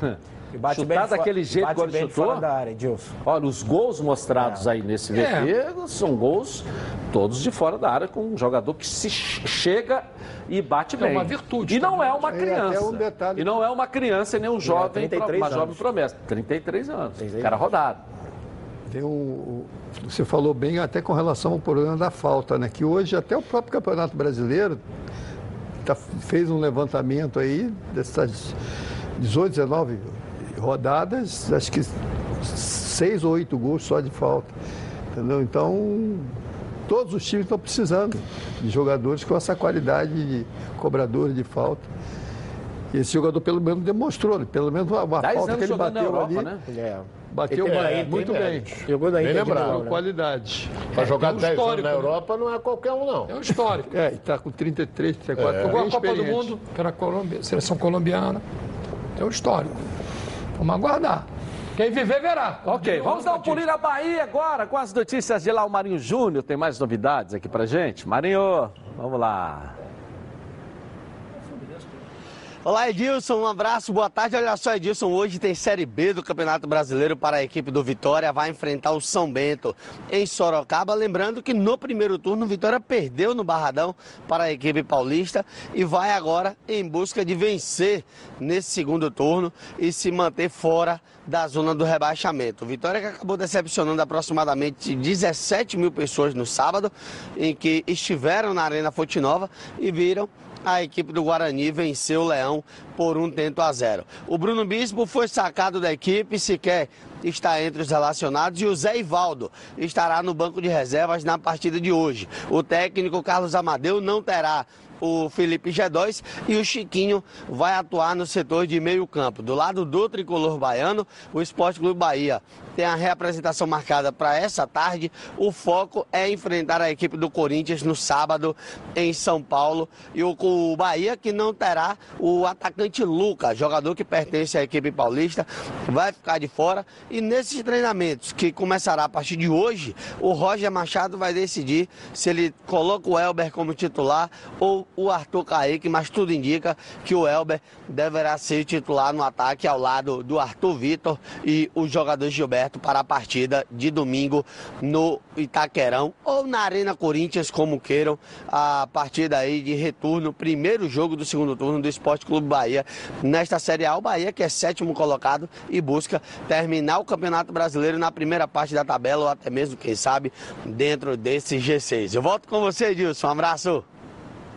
E bate Chutar bem daquele jeito bate que ele chutou. fora da área, Edilson. Olha, os gols mostrados aí nesse VT É. são gols todos de fora da área, com um jogador que se ch- chega e bate É bem. uma virtude E não é uma E até criança. um detalhe- E não é uma criança e nem um jovem, 33 uma anos. jovem promessa. 33 anos. Cara rodado. Tem um, o- você falou bem até com relação ao problema da falta, né? Que hoje até o próprio Campeonato Brasileiro tá- fez um levantamento aí dessas 18, 19 rodadas, acho que seis ou oito gols só de falta. Entendeu? Então, todos os times estão precisando de jogadores com essa qualidade de cobradores de falta. E esse jogador pelo menos demonstrou, pelo menos uma, uma falta que ele bateu Europa, ali. né? É. Bateu É, muito bem. Jogou na Bem Inter lembrado. Né? qualidade. Para jogar um 10 anos histórico, na? Europa não é qualquer um, não. É um histórico. É, e está com 33, 34. Jogou bem a Copa do. Mundo pela Colômbia, seleção colombiana. É um histórico. Vamos aguardar. Quem viver, verá. Ok, vamos dar um pulinho na Bahia agora com as notícias de lá. O Marinho Júnior tem mais novidades aqui pra gente. Marinho, vamos lá. Olá, Edilson, um abraço, boa tarde. Olha só, Edilson, hoje tem Série B do Campeonato Brasileiro para a equipe do Vitória, vai enfrentar o São Bento em Sorocaba. Lembrando que no primeiro turno, o Vitória perdeu no Barradão para a equipe paulista e vai agora em busca de vencer nesse segundo turno e se manter fora da zona do rebaixamento. O Vitória que acabou decepcionando aproximadamente 17 mil pessoas no sábado, em que estiveram na Arena Fonte Nova e viram a equipe do Guarani venceu o Leão por um tento a zero. O Bruno Bispo foi sacado da equipe, sequer está entre os relacionados, e o Zé Ivaldo estará no banco de reservas na partida de hoje. O técnico Carlos Amadeu não terá o Felipe G2 e o Chiquinho vai atuar no setor de meio campo. Do lado do tricolor baiano, o Esporte Clube Bahia tem a reapresentação marcada para essa tarde. O foco é enfrentar a equipe do Corinthians no sábado em São Paulo. E o, Bahia que não terá o atacante Lucas, jogador que pertence à equipe paulista, vai ficar de fora. E nesses treinamentos que começará a partir de hoje, o Roger Machado vai decidir se ele coloca o Elber como titular ou o Arthur Kaique, mas tudo indica que o Elber deverá ser titular no ataque ao lado do Arthur Vitor e o jogador Gilberto para a partida de domingo no Itaquerão ou na Arena Corinthians, como queiram, a partida aí de retorno, primeiro jogo do segundo turno do Esporte Clube Bahia nesta Série A. O Bahia que é sétimo colocado e busca terminar o Campeonato Brasileiro na primeira parte da tabela ou até mesmo, quem sabe, dentro desse G6. Eu volto com você, Edilson. Um abraço.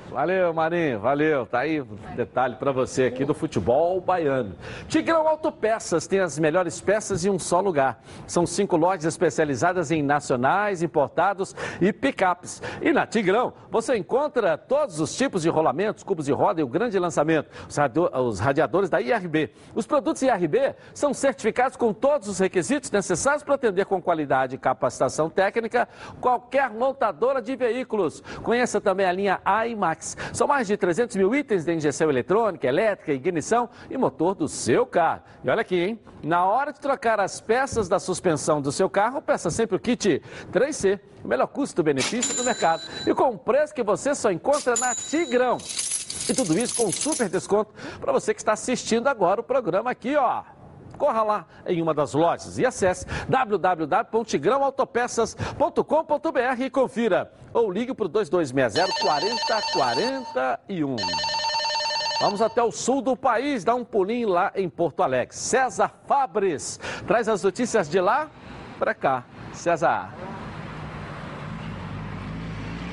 Valeu, Marinho, valeu. Tá aí um detalhe para você aqui do futebol baiano. Tigrão Autopeças tem as melhores peças em um só lugar. São cinco lojas especializadas em nacionais, importados e picapes. E na Tigrão você encontra todos os tipos de rolamentos, cubos de roda e o grande lançamento, os, radiadores da IRB. Os produtos IRB são certificados com todos os requisitos necessários para atender com qualidade e capacitação técnica qualquer montadora de veículos. Conheça também a linha São mais de 300 mil itens de injeção eletrônica, elétrica, ignição e motor do seu carro. E olha aqui, hein? Na hora de trocar as peças da suspensão do seu carro, peça sempre o kit 3C, o melhor custo-benefício do mercado. E com um preço que você só encontra na Tigrão. E tudo isso com um super desconto para você que está assistindo agora o programa aqui, ó. Corra lá em uma das lojas e acesse www.tigrãoautopeças.com.br e confira. Ou ligue para o 2260 4041. Vamos até o sul do país, dar um pulinho lá em Porto Alegre. César Fabres traz as notícias de lá para cá. César.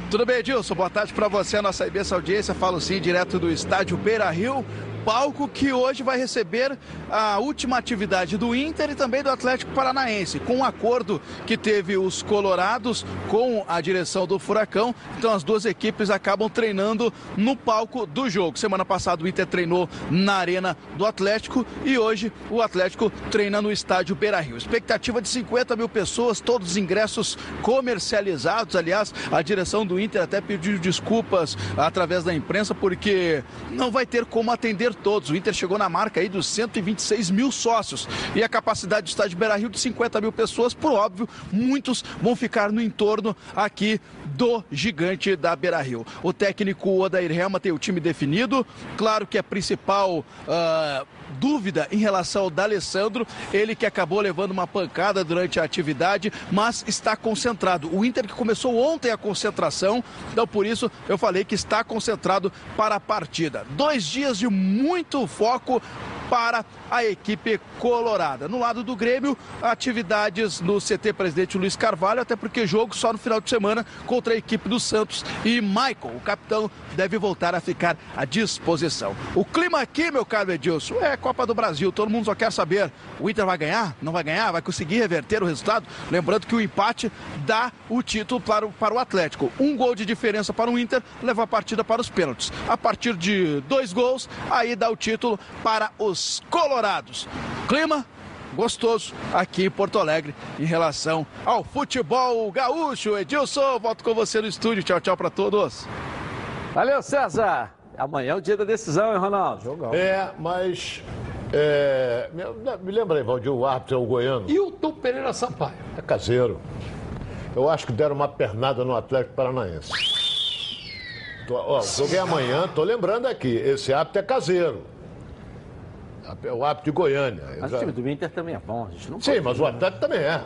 Tudo bem, Edilson? Boa tarde para você, a nossa imensa audiência. Falo sim, direto do estádio Beira Rio. Palco que hoje vai receber a última atividade do Inter e também do Atlético Paranaense, com um acordo que teve os colorados com a direção do Furacão. Então as duas equipes acabam treinando no palco do jogo. Semana passada o Inter treinou na arena do Atlético e hoje o Atlético treina no estádio Beira-Rio. Expectativa de 50 mil pessoas, todos os ingressos comercializados. Aliás, a direção do Inter até pediu desculpas através da imprensa porque não vai ter como atender todos. O Inter chegou na marca aí dos 126 mil sócios e a capacidade do estádio Beira-Rio de 50 mil pessoas, por óbvio, muitos vão ficar no entorno aqui do gigante da Beira-Rio. O técnico Odair Helma tem o time definido, claro que a principal ah, dúvida em relação ao D'Alessandro, ele que acabou levando uma pancada durante a atividade, mas está concentrado. O Inter que começou ontem a concentração, então por isso eu falei que está concentrado para a partida. Dois dias de muito foco para a equipe colorada. No lado do Grêmio, atividades no CT Presidente Luiz Carvalho, até porque jogo só no final de semana contra a equipe do Santos e Michael, o capitão, deve voltar a ficar à disposição. O clima aqui, meu caro Edilson, é Copa do Brasil. Todo mundo só quer saber: o Inter vai ganhar? Não vai ganhar? Vai conseguir reverter o resultado? Lembrando que o empate dá o título para o, para o Atlético. Um gol de diferença para o Inter leva a partida para os pênaltis. A partir de dois gols, aí dá o título para os colorados. Clima gostoso aqui em Porto Alegre em relação ao futebol gaúcho. Edilson, volto com você no estúdio. Tchau, tchau para todos. Valeu, César. Amanhã é o dia da decisão, hein, Ronaldo? Jogão. É, mas. é, me, lembra aí, Valdir, o árbitro é o goiano. E o Tom Pereira Sampaio? É caseiro. Eu acho que deram uma pernada no Atlético Paranaense. Tô, ó, joguei amanhã, tô lembrando aqui. Esse árbitro é caseiro. É o árbitro de Goiânia. Mas o time do Inter também é bom, a gente não Sim, mas o Atlético também é.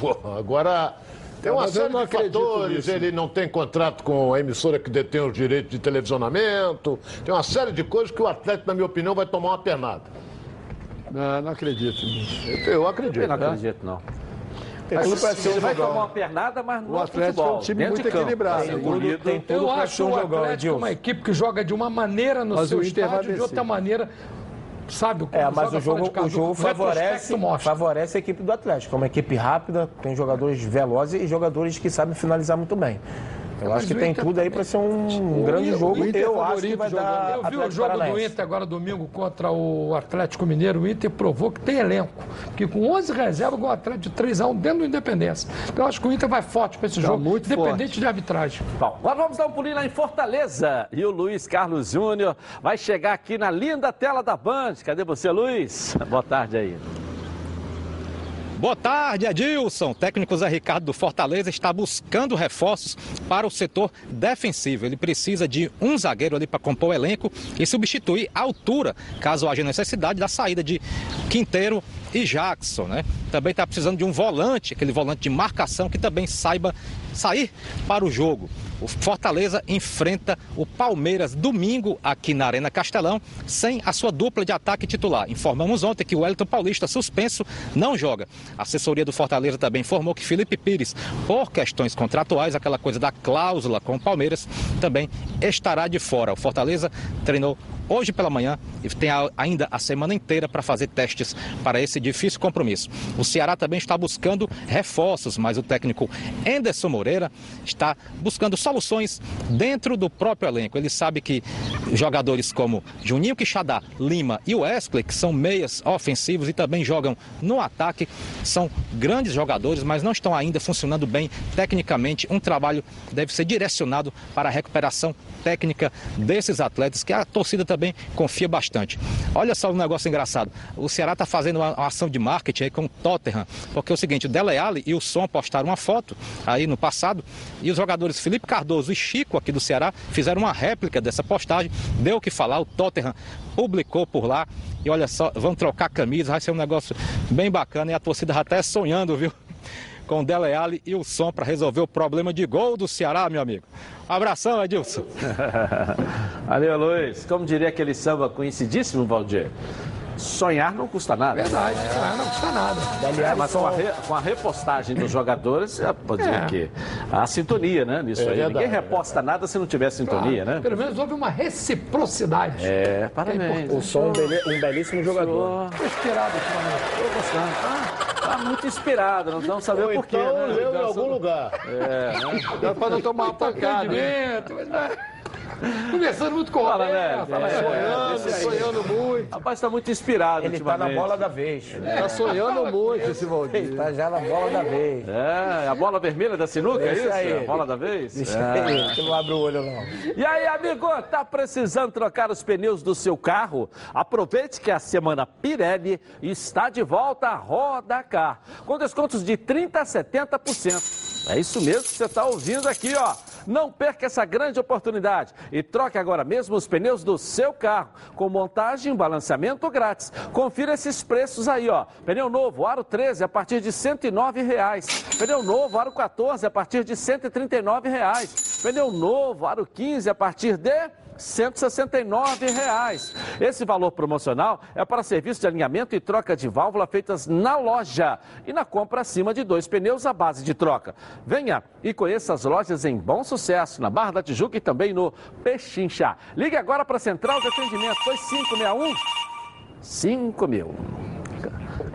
Pô, agora, tem uma Mas eu série de fatores. nisso. Ele não tem contrato com a emissora que detém os direitos de televisionamento. Tem uma série de coisas que o Atlético, na minha opinião, vai tomar uma pernada. Não, não acredito nisso. Eu acredito. Eu não né? acredito, não. Tem Mas tudo pra ser um ele vai jogão. tomar uma pernada, mas não O Atlético é um time dentro muito equilibrado. Tem tudo- tudo- tem tudo Eu acho um o Atlético Edilson. uma equipe que joga de uma maneira no Mas seu estádio, de outra maneira, sabe? quando É, mas o jogo, o jogo favorece, favorece a equipe do Atlético. É uma equipe rápida, tem jogadores velozes e jogadores que sabem finalizar muito bem. Eu acho que tem Inter tudo aí para ser um grande jogo. o Inter Eu acho que vai jogando. dar Eu vi o jogo do. Inter agora domingo contra o Atlético Mineiro. O Inter provou que tem elenco. Que com 11 reservas, o Atlético de 3 a 1 dentro do Independência. Então eu acho que o Inter vai forte para esse Tá jogo, muito independente de arbitragem. Bom, agora vamos dar um pulinho lá em Fortaleza. E o Luiz Carlos Júnior vai chegar aqui na linda tela da Band. Cadê você, Luiz? Boa tarde aí. Boa tarde, Adilson. O técnico Zé Ricardo do Fortaleza está buscando reforços para o setor defensivo. Ele precisa de um zagueiro ali para compor o elenco e substituir a altura, caso haja necessidade da saída de Quinteiro e Jackson, né? Também está precisando de um volante, aquele volante de marcação que também saiba sair para o jogo. O Fortaleza enfrenta o Palmeiras domingo aqui na Arena Castelão, sem a sua dupla de ataque titular. Informamos ontem que o Wellington Paulista, suspenso, não joga. A assessoria do Fortaleza também informou que Felipe Pires, por questões contratuais, aquela coisa da cláusula com o Palmeiras, também estará de fora. O Fortaleza treinou hoje pela manhã e tem ainda a semana inteira para fazer testes para esse difícil compromisso. O Ceará também está buscando reforços, mas o técnico Enderson Moreira está buscando soluções dentro do próprio elenco. Ele sabe que jogadores como Juninho Quixadá, Lima e Wesley, que são meias ofensivos e também jogam no ataque, são grandes jogadores, mas não estão ainda funcionando bem tecnicamente. Um trabalho deve ser direcionado para a recuperação técnica desses atletas, que a torcida também confia bastante. Olha só um negócio engraçado. O Ceará está fazendo uma, uma ação de marketing aí com o Tottenham, porque é o seguinte, o Dele Alli e o Som postaram uma foto aí no passado, e os jogadores Felipe Cardoso e Chico aqui do Ceará fizeram uma réplica dessa postagem, deu o que falar, o Tottenham publicou por lá, e olha só, vão trocar camisa, vai ser um negócio bem bacana, e a torcida já até sonhando, viu? Com o Dele Alli e o Som para resolver o problema de gol do Ceará, meu amigo. Abração, Edilson. Valeu, Luiz. Como diria aquele samba conhecidíssimo, Valdir? sonhar não custa nada. Verdade, sonhar não custa nada. É, mas com a, re- com a repostagem dos jogadores, pode dizer É. que há sintonia, né, nisso É aí. verdade, Ninguém reposta nada se não tiver sintonia, Claro, né? Pelo menos houve uma reciprocidade. É, parabéns. O som é um belíssimo jogador. Tô inspirado. Tô gostando. Tá, tá muito inspirado, não vamos saber Ou por quê. então né? leu em algum lugar. É, né? Dá para não tomar uma pancada. Rendimento, mas não é. Conversando muito com o Roberto. né? fala, É, é, Sonhando, sonhando muito. Rapaz, tá muito inspirado Ele tá na bola da vez. Tá sonhando muito esse Ele Valdir. tá já na bola da vez. É, a bola vermelha da sinuca, é isso? aí. A bola da vez? Deixa É. aí, que não abre o olho não. E aí, amigo, tá precisando trocar os pneus do seu carro? Aproveite que a semana Pirelli está de volta à Roda Car, com descontos de 30% a 70%. É isso mesmo que você está ouvindo aqui, ó. Não perca essa grande oportunidade e troque agora mesmo os pneus do seu carro, com montagem e balanceamento grátis. Confira esses preços aí, ó. Pneu novo, aro 13, a partir de 109 reais. Pneu novo, aro 14, a partir de 139 reais. Pneu novo, aro 15, a partir de... 169 reais. Esse valor promocional é para serviço de alinhamento e troca de válvula feitas na loja e na compra acima de dois pneus à base de troca. Venha e conheça as lojas em Bom Sucesso, na Barra da Tijuca e também no Pechinchá. Ligue agora para a Central de Atendimento, foi 561 5 mil.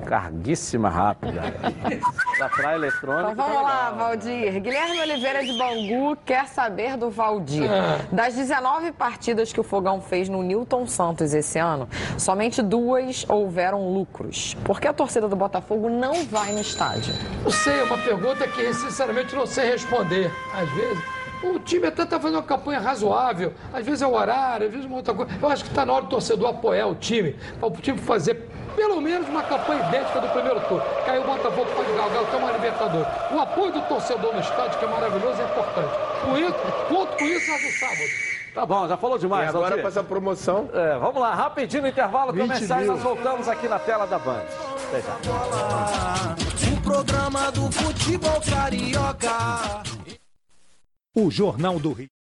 Carguíssima rápida. Da praia eletrônica. Então vamos lá, Valdir. Guilherme Oliveira de Bangu quer saber do Valdir. Ah. Das 19 partidas que o Fogão fez no Newton Santos esse ano, somente duas houveram lucros. Por que a torcida do Botafogo não vai no estádio? Não sei, é uma pergunta que sinceramente não sei responder. Às vezes, o time até está fazendo uma campanha razoável, às vezes é o horário, às vezes é uma outra coisa. Eu acho que está na hora do torcedor apoiar o time, para o time fazer pelo menos uma campanha idêntica do primeiro turno. Aí o Botafogo pode galgar até uma Libertadores. O apoio do torcedor no estádio, que é maravilhoso, é importante. Com isso, conto com isso no sábado. Tá bom, já falou demais. E agora para essa promoção. É, vamos lá, rapidinho no intervalo 20 comerciais, mil. nós voltamos aqui na tela da Band. O programa do futebol carioca. O Jornal do Rio.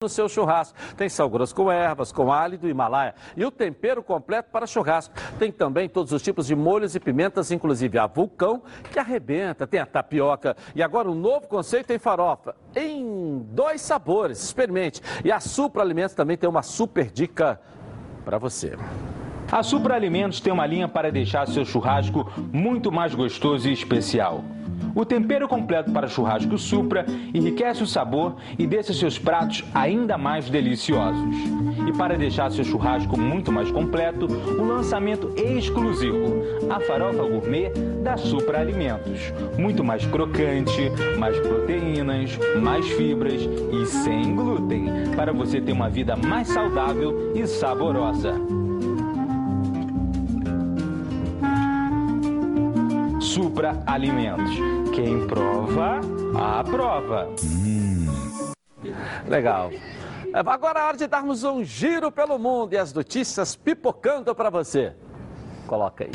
No seu churrasco. Tem sal grosso com ervas, com alho do Himalaia e o tempero completo para churrasco. Tem também todos os tipos de molhos e pimentas, inclusive a vulcão, que arrebenta, tem a tapioca e agora um novo conceito em farofa, em dois sabores. Experimente. E a Supra Alimentos também tem uma super dica para você. A Supra Alimentos tem uma linha para deixar seu churrasco muito mais gostoso e especial. O tempero completo para churrasco Supra enriquece o sabor e deixa seus pratos ainda mais deliciosos. E para deixar seu churrasco muito mais completo, o lançamento exclusivo, a farofa gourmet da Supra Alimentos. Muito mais crocante, mais proteínas, mais fibras e sem glúten, para você ter uma vida mais saudável e saborosa. Supra Alimentos. Quem prova, aprova. Legal. É, Agora é hora de darmos um giro pelo mundo e as notícias pipocando para você. Coloca aí.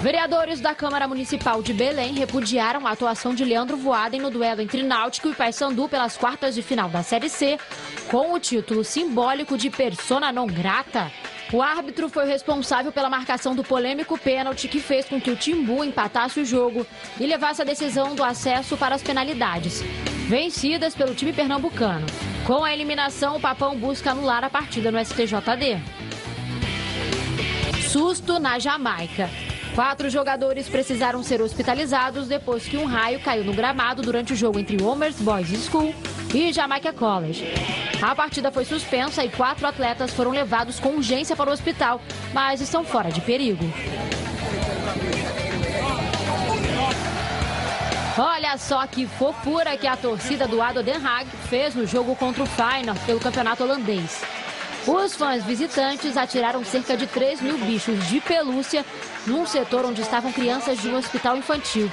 Vereadores da Câmara Municipal de Belém repudiaram a atuação de Leandro Voaden no duelo entre Náutico e Paysandu pelas quartas de final da Série C, com o título simbólico de persona non grata. O árbitro foi o responsável pela marcação do polêmico pênalti que fez com que o Timbu empatasse o jogo e levasse a decisão do acesso para as penalidades, vencidas pelo time pernambucano. Com a eliminação, o Papão busca anular a partida no STJD. Susto na Jamaica. Quatro jogadores precisaram ser hospitalizados depois que um raio caiu no gramado durante o jogo entre Homers Boys School e Jamaica College. A partida foi suspensa e quatro atletas foram levados com urgência para o hospital, mas estão fora de perigo. Olha só que fofura que a torcida do ADO Den Haag fez no jogo contra o Feyenoord pelo campeonato holandês. Os fãs visitantes atiraram cerca de 3 mil bichos de pelúcia num setor onde estavam crianças de um hospital infantil.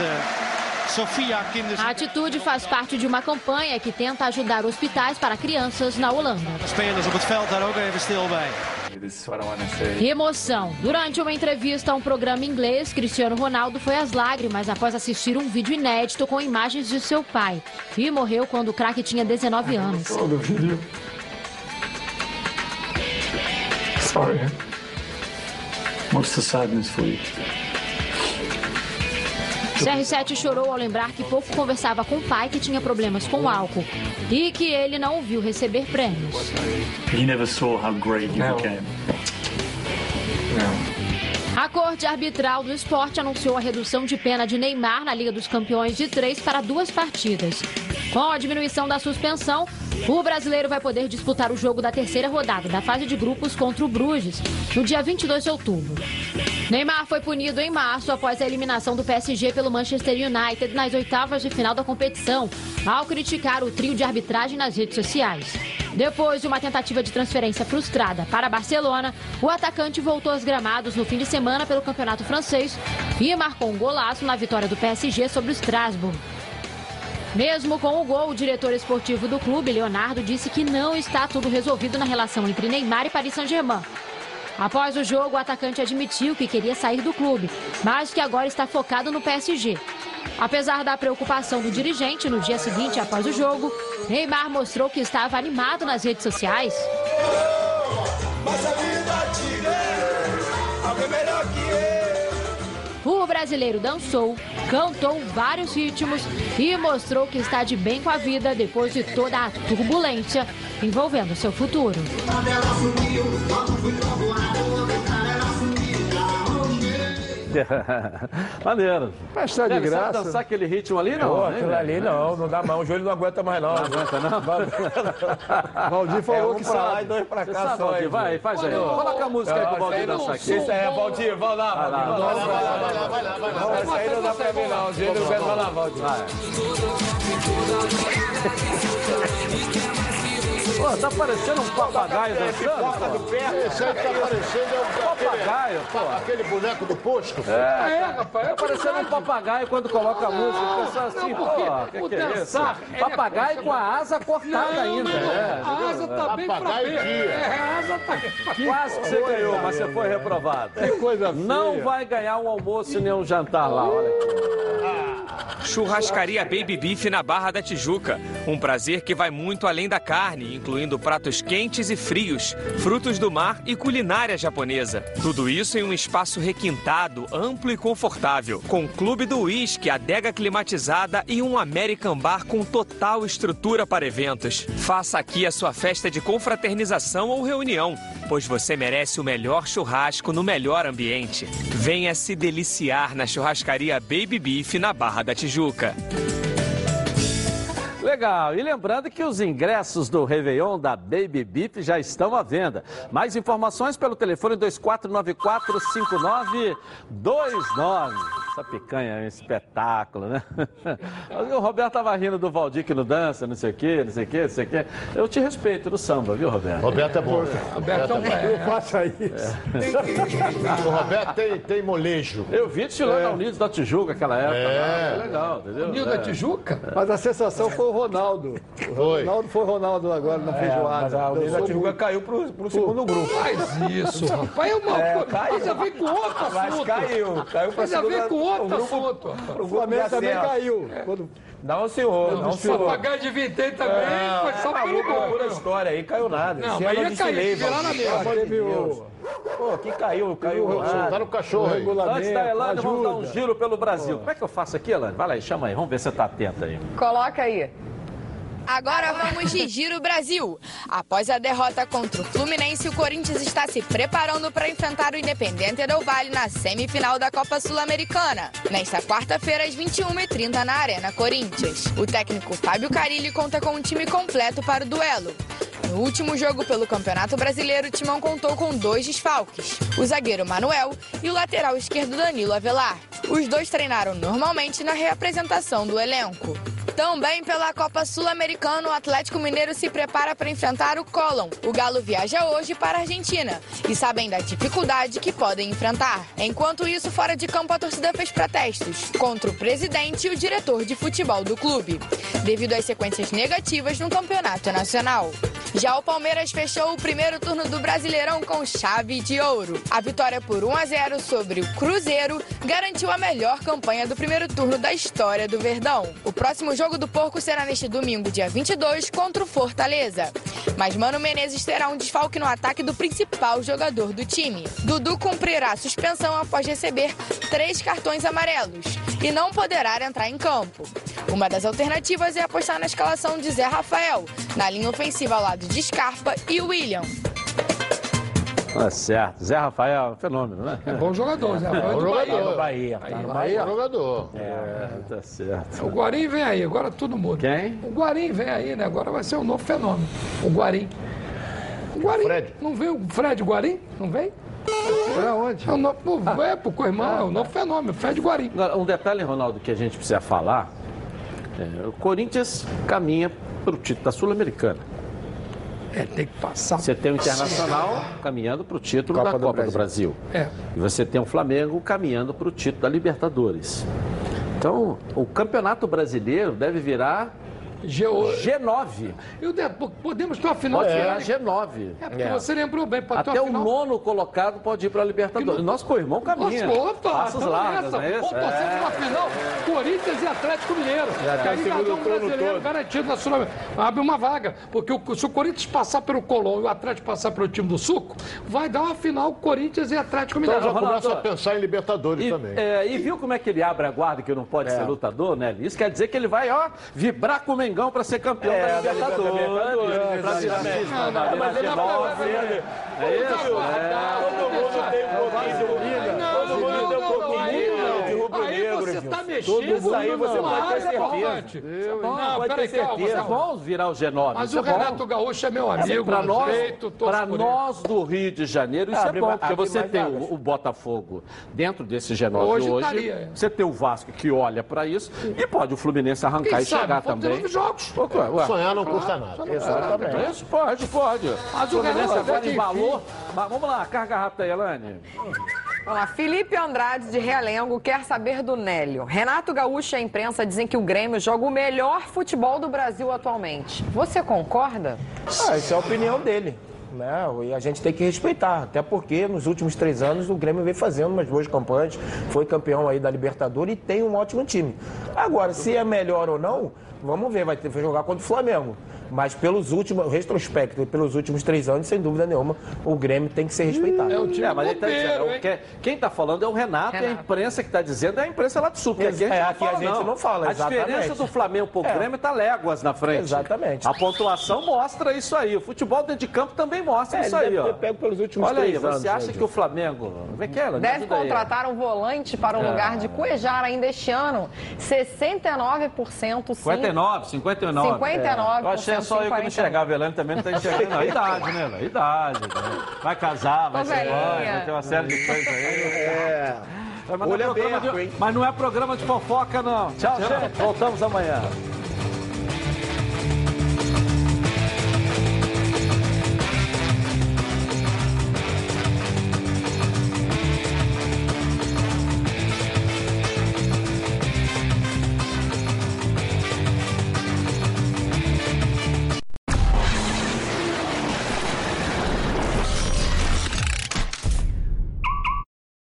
Eh. A atitude faz parte de uma campanha que tenta ajudar hospitais para crianças na Holanda. Emoção. Durante uma entrevista a um programa inglês, Cristiano Ronaldo foi às lágrimas após assistir um vídeo inédito com imagens de seu pai, que morreu quando o craque tinha 19 anos. Sorry. What's the sadness for you? CR7 chorou ao lembrar que pouco conversava com o pai que tinha problemas com álcool e que ele não o viu receber prêmios. He never saw how great you became. A Corte Arbitral do Esporte anunciou a redução de pena de Neymar na Liga dos Campeões de três para duas partidas. Com a diminuição da suspensão, o brasileiro vai poder disputar o jogo da terceira rodada da fase de grupos contra o Bruges, no dia 22 de outubro. Neymar foi punido em março após a eliminação do PSG pelo Manchester United nas oitavas de final da competição, ao criticar o trio de arbitragem nas redes sociais. Depois de uma tentativa de transferência frustrada para Barcelona, o atacante voltou aos gramados no fim de semana pelo Campeonato Francês e marcou um golaço na vitória do PSG sobre o Strasbourg. Mesmo com o gol, o diretor esportivo do clube, Leonardo, disse que não está tudo resolvido na relação entre Neymar e Paris Saint-Germain. Após o jogo, o atacante admitiu que queria sair do clube, mas que agora está focado no PSG. Apesar da preocupação do dirigente, no dia seguinte após o jogo, Neymar mostrou que estava animado nas redes sociais. O brasileiro dançou, cantou vários ritmos e mostrou que está de bem com a vida depois de toda a turbulência envolvendo seu futuro. Maneiro. Mas tá de Deve, sabe graça. dançar aquele ritmo ali, não? Pô, né, aquilo ali não, não dá mão, o joelho não aguenta mais não. Não aguenta, não? Valdir falou é um que pra lá sabe. e dois pra cá sabe, só. Valdir? Vai, faz aí. Coloca a música aí pro Ah, Valdir dançar aqui. Isso aí é Valdir, vai lá, Vai lá, Valdir. vai lá, Vai lá, vai lá, vai lá, vai lá, vai lá. Não, Isso aí não dá pra mim não, o joelho não aguenta, vai lá, Valdir. Pô, tá parecendo um papagaio dançando. pô. Esse aí tá parecendo é o Papagaio, pô. aquele boneco do posto. É, rapaz, tá parecendo um papagaio quando coloca a música. O pessoal assim, Não, pô, porque que o que é isso? é Papagaio com a asa cortada Não, ainda. não, é, a asa tá bem pra. É, a asa tá Quase que você ganhou, mas você foi reprovado. Que coisa Não feia. vai ganhar um almoço e nem um jantar lá, olha. Churrascaria Baby Beef na Barra da Tijuca. Um prazer que vai muito além da carne, incluindo pratos quentes e frios, frutos do mar e culinária japonesa. Tudo isso em um espaço requintado, amplo e confortável, com clube do uísque, adega climatizada e um American Bar com total estrutura para eventos. Faça aqui a sua festa de confraternização ou reunião, pois você merece o melhor churrasco no melhor ambiente. Venha se deliciar na churrascaria Baby Beef na Barra da Tijuca. Legal. E lembrando que os ingressos do Réveillon da Baby Beef já estão à venda. Mais informações pelo telefone 2494-5929. Essa picanha é um espetáculo, né? O Roberto tava rindo do Valdir que não dança, não sei o quê, não sei o quê, não sei o quê. Eu te respeito no samba, viu, Roberto? Roberto é bom. Roberto é um Não faça isso. O Roberto tem, tem molejo. Eu vi desfilando na Unidos da Tijuca aquela época. É. lá, legal, entendeu? Da É. Tijuca? Mas a sensação foi o Ronaldo. O. Ronaldo foi o Ronaldo agora na É, feijoada. mas a Dançou Tijuca caiu pro, pro segundo grupo. Faz isso, rapaz. É uma É, coisa. caiu. Mas já vem com outro Mas assunto. caiu, caiu pra Mas já vem com outro o grupo- assunto. O Flamengo também caiu. Quando- Não, senhor, não, senhor. papagaio de vintém também foi só pelo pura gol. história aí, caiu nada. Não, Esse mas ia cair, virar na mesa. Teve o-. Pô, aqui caiu, caiu. o-. Tá no cachorro aí. regulamento, Antes da Elane, vamos dar um giro pelo Brasil. Como é que eu faço aqui, Elane? Vai lá e chama aí. Vamos ver se você tá atenta aí. Coloca aí. Agora vamos de Giro Brasil. Após a derrota contra o Fluminense, o Corinthians está se preparando para enfrentar o Independente Del Valle na semifinal da Copa Sul-Americana. Nesta quarta-feira, às 21h30, na Arena Corinthians. O técnico Fábio Carilli conta com um time completo para o duelo. No último jogo pelo Campeonato Brasileiro, o Timão contou com dois desfalques: o zagueiro Manuel e o lateral esquerdo Danilo Avelar. Os dois treinaram normalmente na reapresentação do elenco. Também pela Copa Sul-Americana, o Atlético Mineiro se prepara para enfrentar o Colón. O Galo viaja hoje para a Argentina e sabem da dificuldade que podem enfrentar. Enquanto isso, fora de campo, a torcida fez protestos contra o presidente e o diretor de futebol do clube, devido às sequências negativas no campeonato nacional. Já o Palmeiras fechou o primeiro turno do Brasileirão com chave de ouro. A vitória por 1 a 0 sobre o Cruzeiro garantiu a melhor campanha do primeiro turno da história do Verdão. O próximo jogo do Porco será neste domingo, dia 22, contra o Fortaleza. Mas Mano Menezes terá um desfalque no ataque do principal jogador do time. Dudu cumprirá suspensão após receber três cartões amarelos e não poderá entrar em campo. Uma das alternativas é apostar na escalação de Zé Rafael, na linha ofensiva ao lado de Scarpa e William. Tá certo. Zé Rafael é um fenômeno, né? É bom jogador, Zé Rafael. Bom do Bahia. jogador. Bahia. Tá no Bahia. Bahia. Bom jogador. É, tá certo. O Guarim vem aí, agora tudo muda. Quem? O Guarim vem aí, né? Agora vai ser um novo fenômeno. O Guarim. O Guarim. Fred. Não veio o Fred Guarim? Não vem? Pra onde? É o novo, é, pro co-irmão, é o novo fenômeno, Fred Guarim. Um detalhe, Ronaldo, que a gente precisa falar: é, o Corinthians caminha para o título da Sul-Americana. É, tem que passar. Você tem o Internacional caminhando para o título Copa da do Copa do Brasil. É. E você tem o Flamengo caminhando para o título da Libertadores. Então, o Campeonato Brasileiro deve virar Geo... G9. E o de... Podemos ter uma final virar ano. G9. É, porque você lembrou bem, pode ter Até o final. nono colocado pode ir para a Libertadores. Nosso co-irmão caminha. Nossa, opa, Passos nessa. não é isso? Vamos torcer É. uma final, Corinthians e Atlético Mineiro. Já tá nós vamos turno brasileiro todo. garantido na sul Abre uma vaga, porque o- se o Corinthians passar pelo Colón e o Atlético passar pelo time do Suco, vai dar uma final Corinthians e Atlético Então Mineiro. já Ronaldo, começa a pensar em Libertadores E, também. é, e viu como é que ele abre a guarda que não pode ser lutador, né? Isso quer dizer que ele vai, ó, vibrar com o Mengão para ser campeão da Libertadores. Mas ele G9. é É isso? Todo mundo tem um pouquinho de rubro Todo mundo tem um pouquinho de rubro Aí negro, você Tudo isso aí você numa pode ter certeza. importante. Bom, Não, pode ter certeza. calma. Vamos virar o G9. Mas isso o é. Renato Gaúcho é meu amigo, Para nós, ele. nós do Rio de Janeiro, isso Abre é bom, porque você tem o, o Botafogo dentro desse G9 Hoje hoje, é. você tem o Vasco que olha para isso e pode o Fluminense arrancar Quem e sabe, chegar também. jogos. Pô, ué, ué. Sonhar não custa nada. Exatamente. Isso pode, pode. Mas o Fluminense agora embalou. Mas vamos lá, carga rápida aí, Elane. Vamos lá, Felipe Andrade de Realengo quer saber do Nélio. Renato Gaúcho e a imprensa dizem que o Grêmio joga o melhor futebol do Brasil atualmente. Você concorda? Ah, isso é a opinião dele. Né? E a gente tem que respeitar, até porque nos últimos três anos o Grêmio vem fazendo umas boas campanhas, foi campeão aí da Libertadores e tem um ótimo time. Agora, se é melhor ou não, vamos ver, vai ter que jogar contra o Flamengo. Mas pelos últimos, retrospecto, e pelos últimos três anos, sem dúvida nenhuma, o Grêmio tem que ser respeitado. É o time É, mas ele tá copeiro, dizendo, que- quem está falando é o Renato, e a Renato. imprensa que está dizendo é a imprensa lá do Sul. Porque aqui a gente, É, não, aqui fala, a gente não fala, A diferença do Flamengo pro É. Grêmio está léguas na frente. Exatamente. A pontuação mostra isso aí. O futebol dentro de campo também mostra É, isso aí, ó. pego pelos últimos Olha aí, três você anos, acha né, que o Flamengo... Vem que ela, Deve ajuda aí. contratar um volante para o É. lugar de Cuejar ainda este ano. 69% sim. 59, 59. 59%, Eu achei só eu que não 40. enxergava, a Elane também não está enxergando. Não, idade, né? Elane? Idade. né? Vai casar, vai ser mãe, vai ter uma série de coisas aí. É. Mas não, é aberto, de, hein? mas não é programa de fofoca, não. Tchau, gente. Voltamos amanhã.